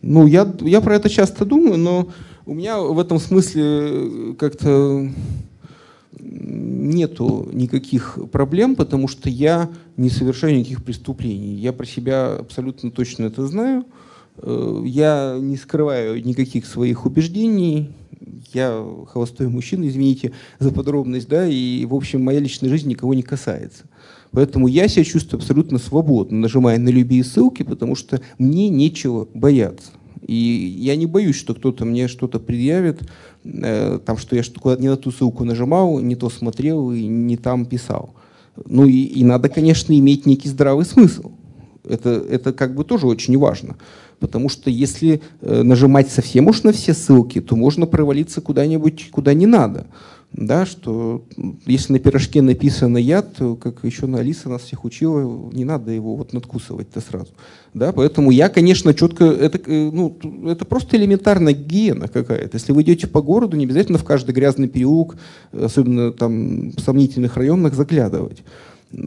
Ну, я, я про это часто думаю, но у меня в этом смысле как-то нету никаких проблем, потому что я не совершаю никаких преступлений. Я про себя абсолютно точно это знаю. Э, я не скрываю никаких своих убеждений. Я холостой мужчина, извините за подробность, да, и, в общем, моя личная жизнь никого не касается. Поэтому я себя чувствую абсолютно свободно, нажимая на любые ссылки, потому что мне нечего бояться. И я не боюсь, что кто-то мне что-то предъявит, э, там, что я что не на ту ссылку нажимал, не то смотрел и не там писал. Ну и, и надо, конечно, иметь некий здравый смысл. Это, это как бы тоже очень важно. Потому что если э, нажимать совсем уж на все ссылки, то можно провалиться куда-нибудь, куда не надо да, что если на пирожке написано яд, то, как еще на Алиса нас всех учила, не надо его вот надкусывать-то сразу. Да, поэтому я, конечно, четко, это, э, ну, это просто элементарная гигиена какая-то. Если вы идете по городу, не обязательно в каждый грязный переулок, особенно там в сомнительных районах, заглядывать.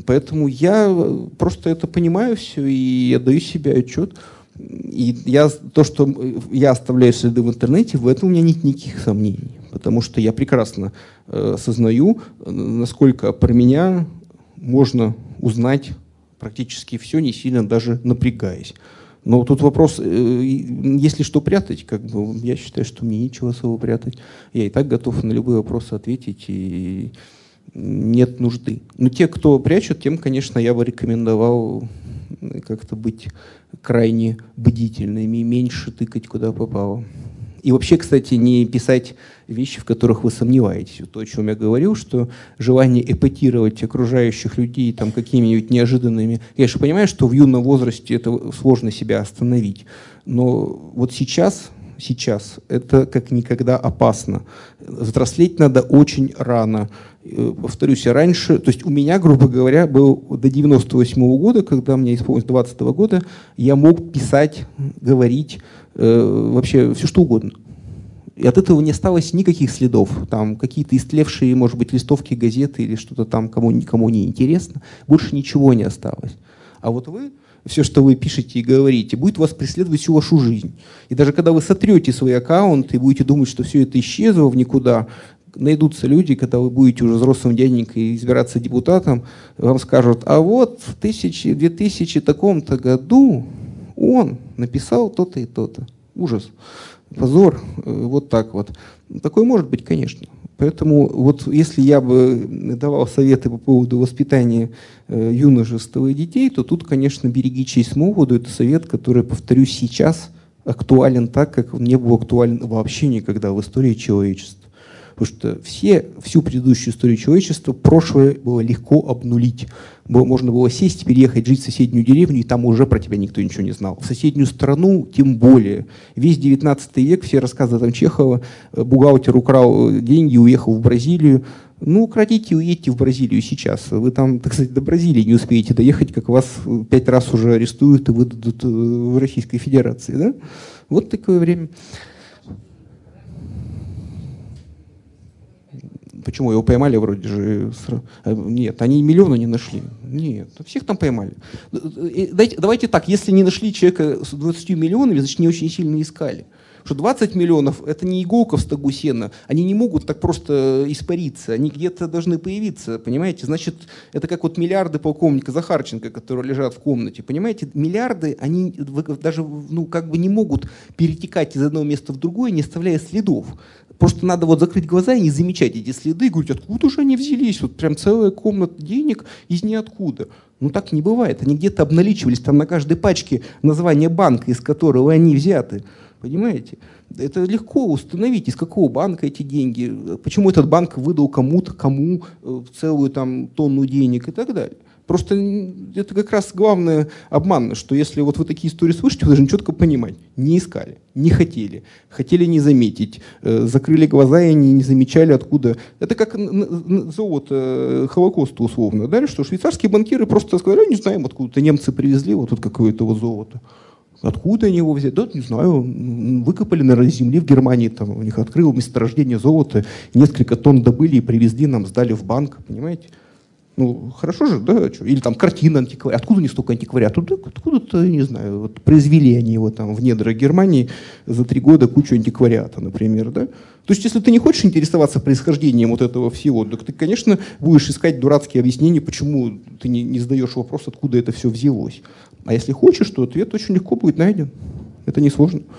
Поэтому я просто это понимаю все и я даю себе отчет. И я, то, что я оставляю следы в интернете, в этом у меня нет никаких сомнений потому что я прекрасно э, осознаю, насколько про меня можно узнать практически все, не сильно даже напрягаясь. Но тут вопрос, э, если что прятать, как бы, я считаю, что мне нечего особо прятать. Я и так готов на любые вопросы ответить, и нет нужды. Но те, кто прячут, тем, конечно, я бы рекомендовал как-то быть крайне бдительными меньше тыкать, куда попало. И вообще, кстати, не писать вещи, в которых вы сомневаетесь. То, о чем я говорил, что желание эпатировать окружающих людей там какими-нибудь неожиданными... Я же понимаю, что в юном возрасте это сложно себя остановить. Но вот сейчас, сейчас это как никогда опасно. Взрослеть надо очень рано. Э, повторюсь, я раньше, то есть у меня, грубо говоря, был до 98 -го года, когда мне исполнилось 20 -го года, я мог писать, говорить, э, вообще все что угодно. И от этого не осталось никаких следов. Там какие-то истлевшие, может быть, листовки газеты или что-то там, кому никому не интересно. Больше ничего не осталось. А вот вы, все, что вы пишете и говорите, будет вас преследовать всю вашу жизнь. И даже когда вы сотрете свой аккаунт и будете думать, что все это исчезло в никуда, найдутся люди, когда вы будете уже взрослым дяденькой избираться депутатом, вам скажут, а вот в 2000 таком-то году он написал то-то и то-то. Ужас, позор, э, вот так вот. Такое может быть, конечно. Поэтому вот если я бы давал советы по поводу воспитания э, юношества и детей, то тут, конечно, береги честь молоду. Это совет, который, повторюсь, сейчас актуален так, как он не был актуален вообще никогда в истории человечества. Потому что все, всю предыдущую историю человечества прошлое было легко обнулить. Можно было сесть, переехать, жить в соседнюю деревню, и там уже про тебя никто ничего не знал. В соседнюю страну тем более. Весь 19 век, все рассказы там Чехова, э, бухгалтер украл э, деньги, уехал в Бразилию. Ну, крадите и уедьте в Бразилию сейчас. Вы там, так сказать, до Бразилии не успеете доехать, как вас э, пять раз уже арестуют и выдадут в Российской Федерации. Да? Вот такое время. Почему? Его поймали вроде же. Э, нет, они миллиона не нашли. Нет, всех там поймали. Давайте так, если не нашли человека с 20 миллионами, значит, не очень сильно искали. Что 20 миллионов – это не иголка в стогу сена. Они не могут так просто испариться. Они где-то должны появиться, понимаете? Значит, это как вот миллиарды полковника Захарченко, которые лежат в комнате. Понимаете, миллиарды, они даже ну, как бы не могут перетекать из одного места в другое, не оставляя следов. Просто надо вот закрыть глаза и не замечать эти следы, и говорить, откуда же они взялись? Вот прям целая комната денег из ниоткуда. Ну так не бывает. Они где-то обналичивались, там на каждой пачке название банка, из которого они взяты. Понимаете? Это легко установить, из какого банка эти деньги, почему этот банк выдал кому-то, кому э, целую там тонну денег и так далее. Просто это как раз главное обман, что если вот вы такие истории слышите, вы должны четко понимать, не искали, не хотели, хотели не заметить, э, закрыли глаза и не, не замечали откуда. Это как золото э, Холокоста условно. Да? Что швейцарские банкиры просто сказали, не знаем, откуда-то немцы привезли вот тут какое-то вот золото. Откуда они его взяли? Да, не знаю. Выкопали, на земли в Германии. Там у них открыл месторождение золота. Несколько тонн добыли и привезли нам, сдали в банк. Понимаете? Ну, хорошо же, да? Что? Или там картина антиквариат. Откуда не столько антиквариат? Откуда, откуда-то, не знаю, вот произвели они его там в недрах Германии за три года кучу антиквариата, например, да? То есть, если ты не хочешь интересоваться происхождением вот этого всего, то ты, конечно, будешь искать дурацкие объяснения, почему ты не, не задаешь вопрос, откуда это все взялось. А если хочешь, то ответ очень легко будет найден. Это несложно. сложно.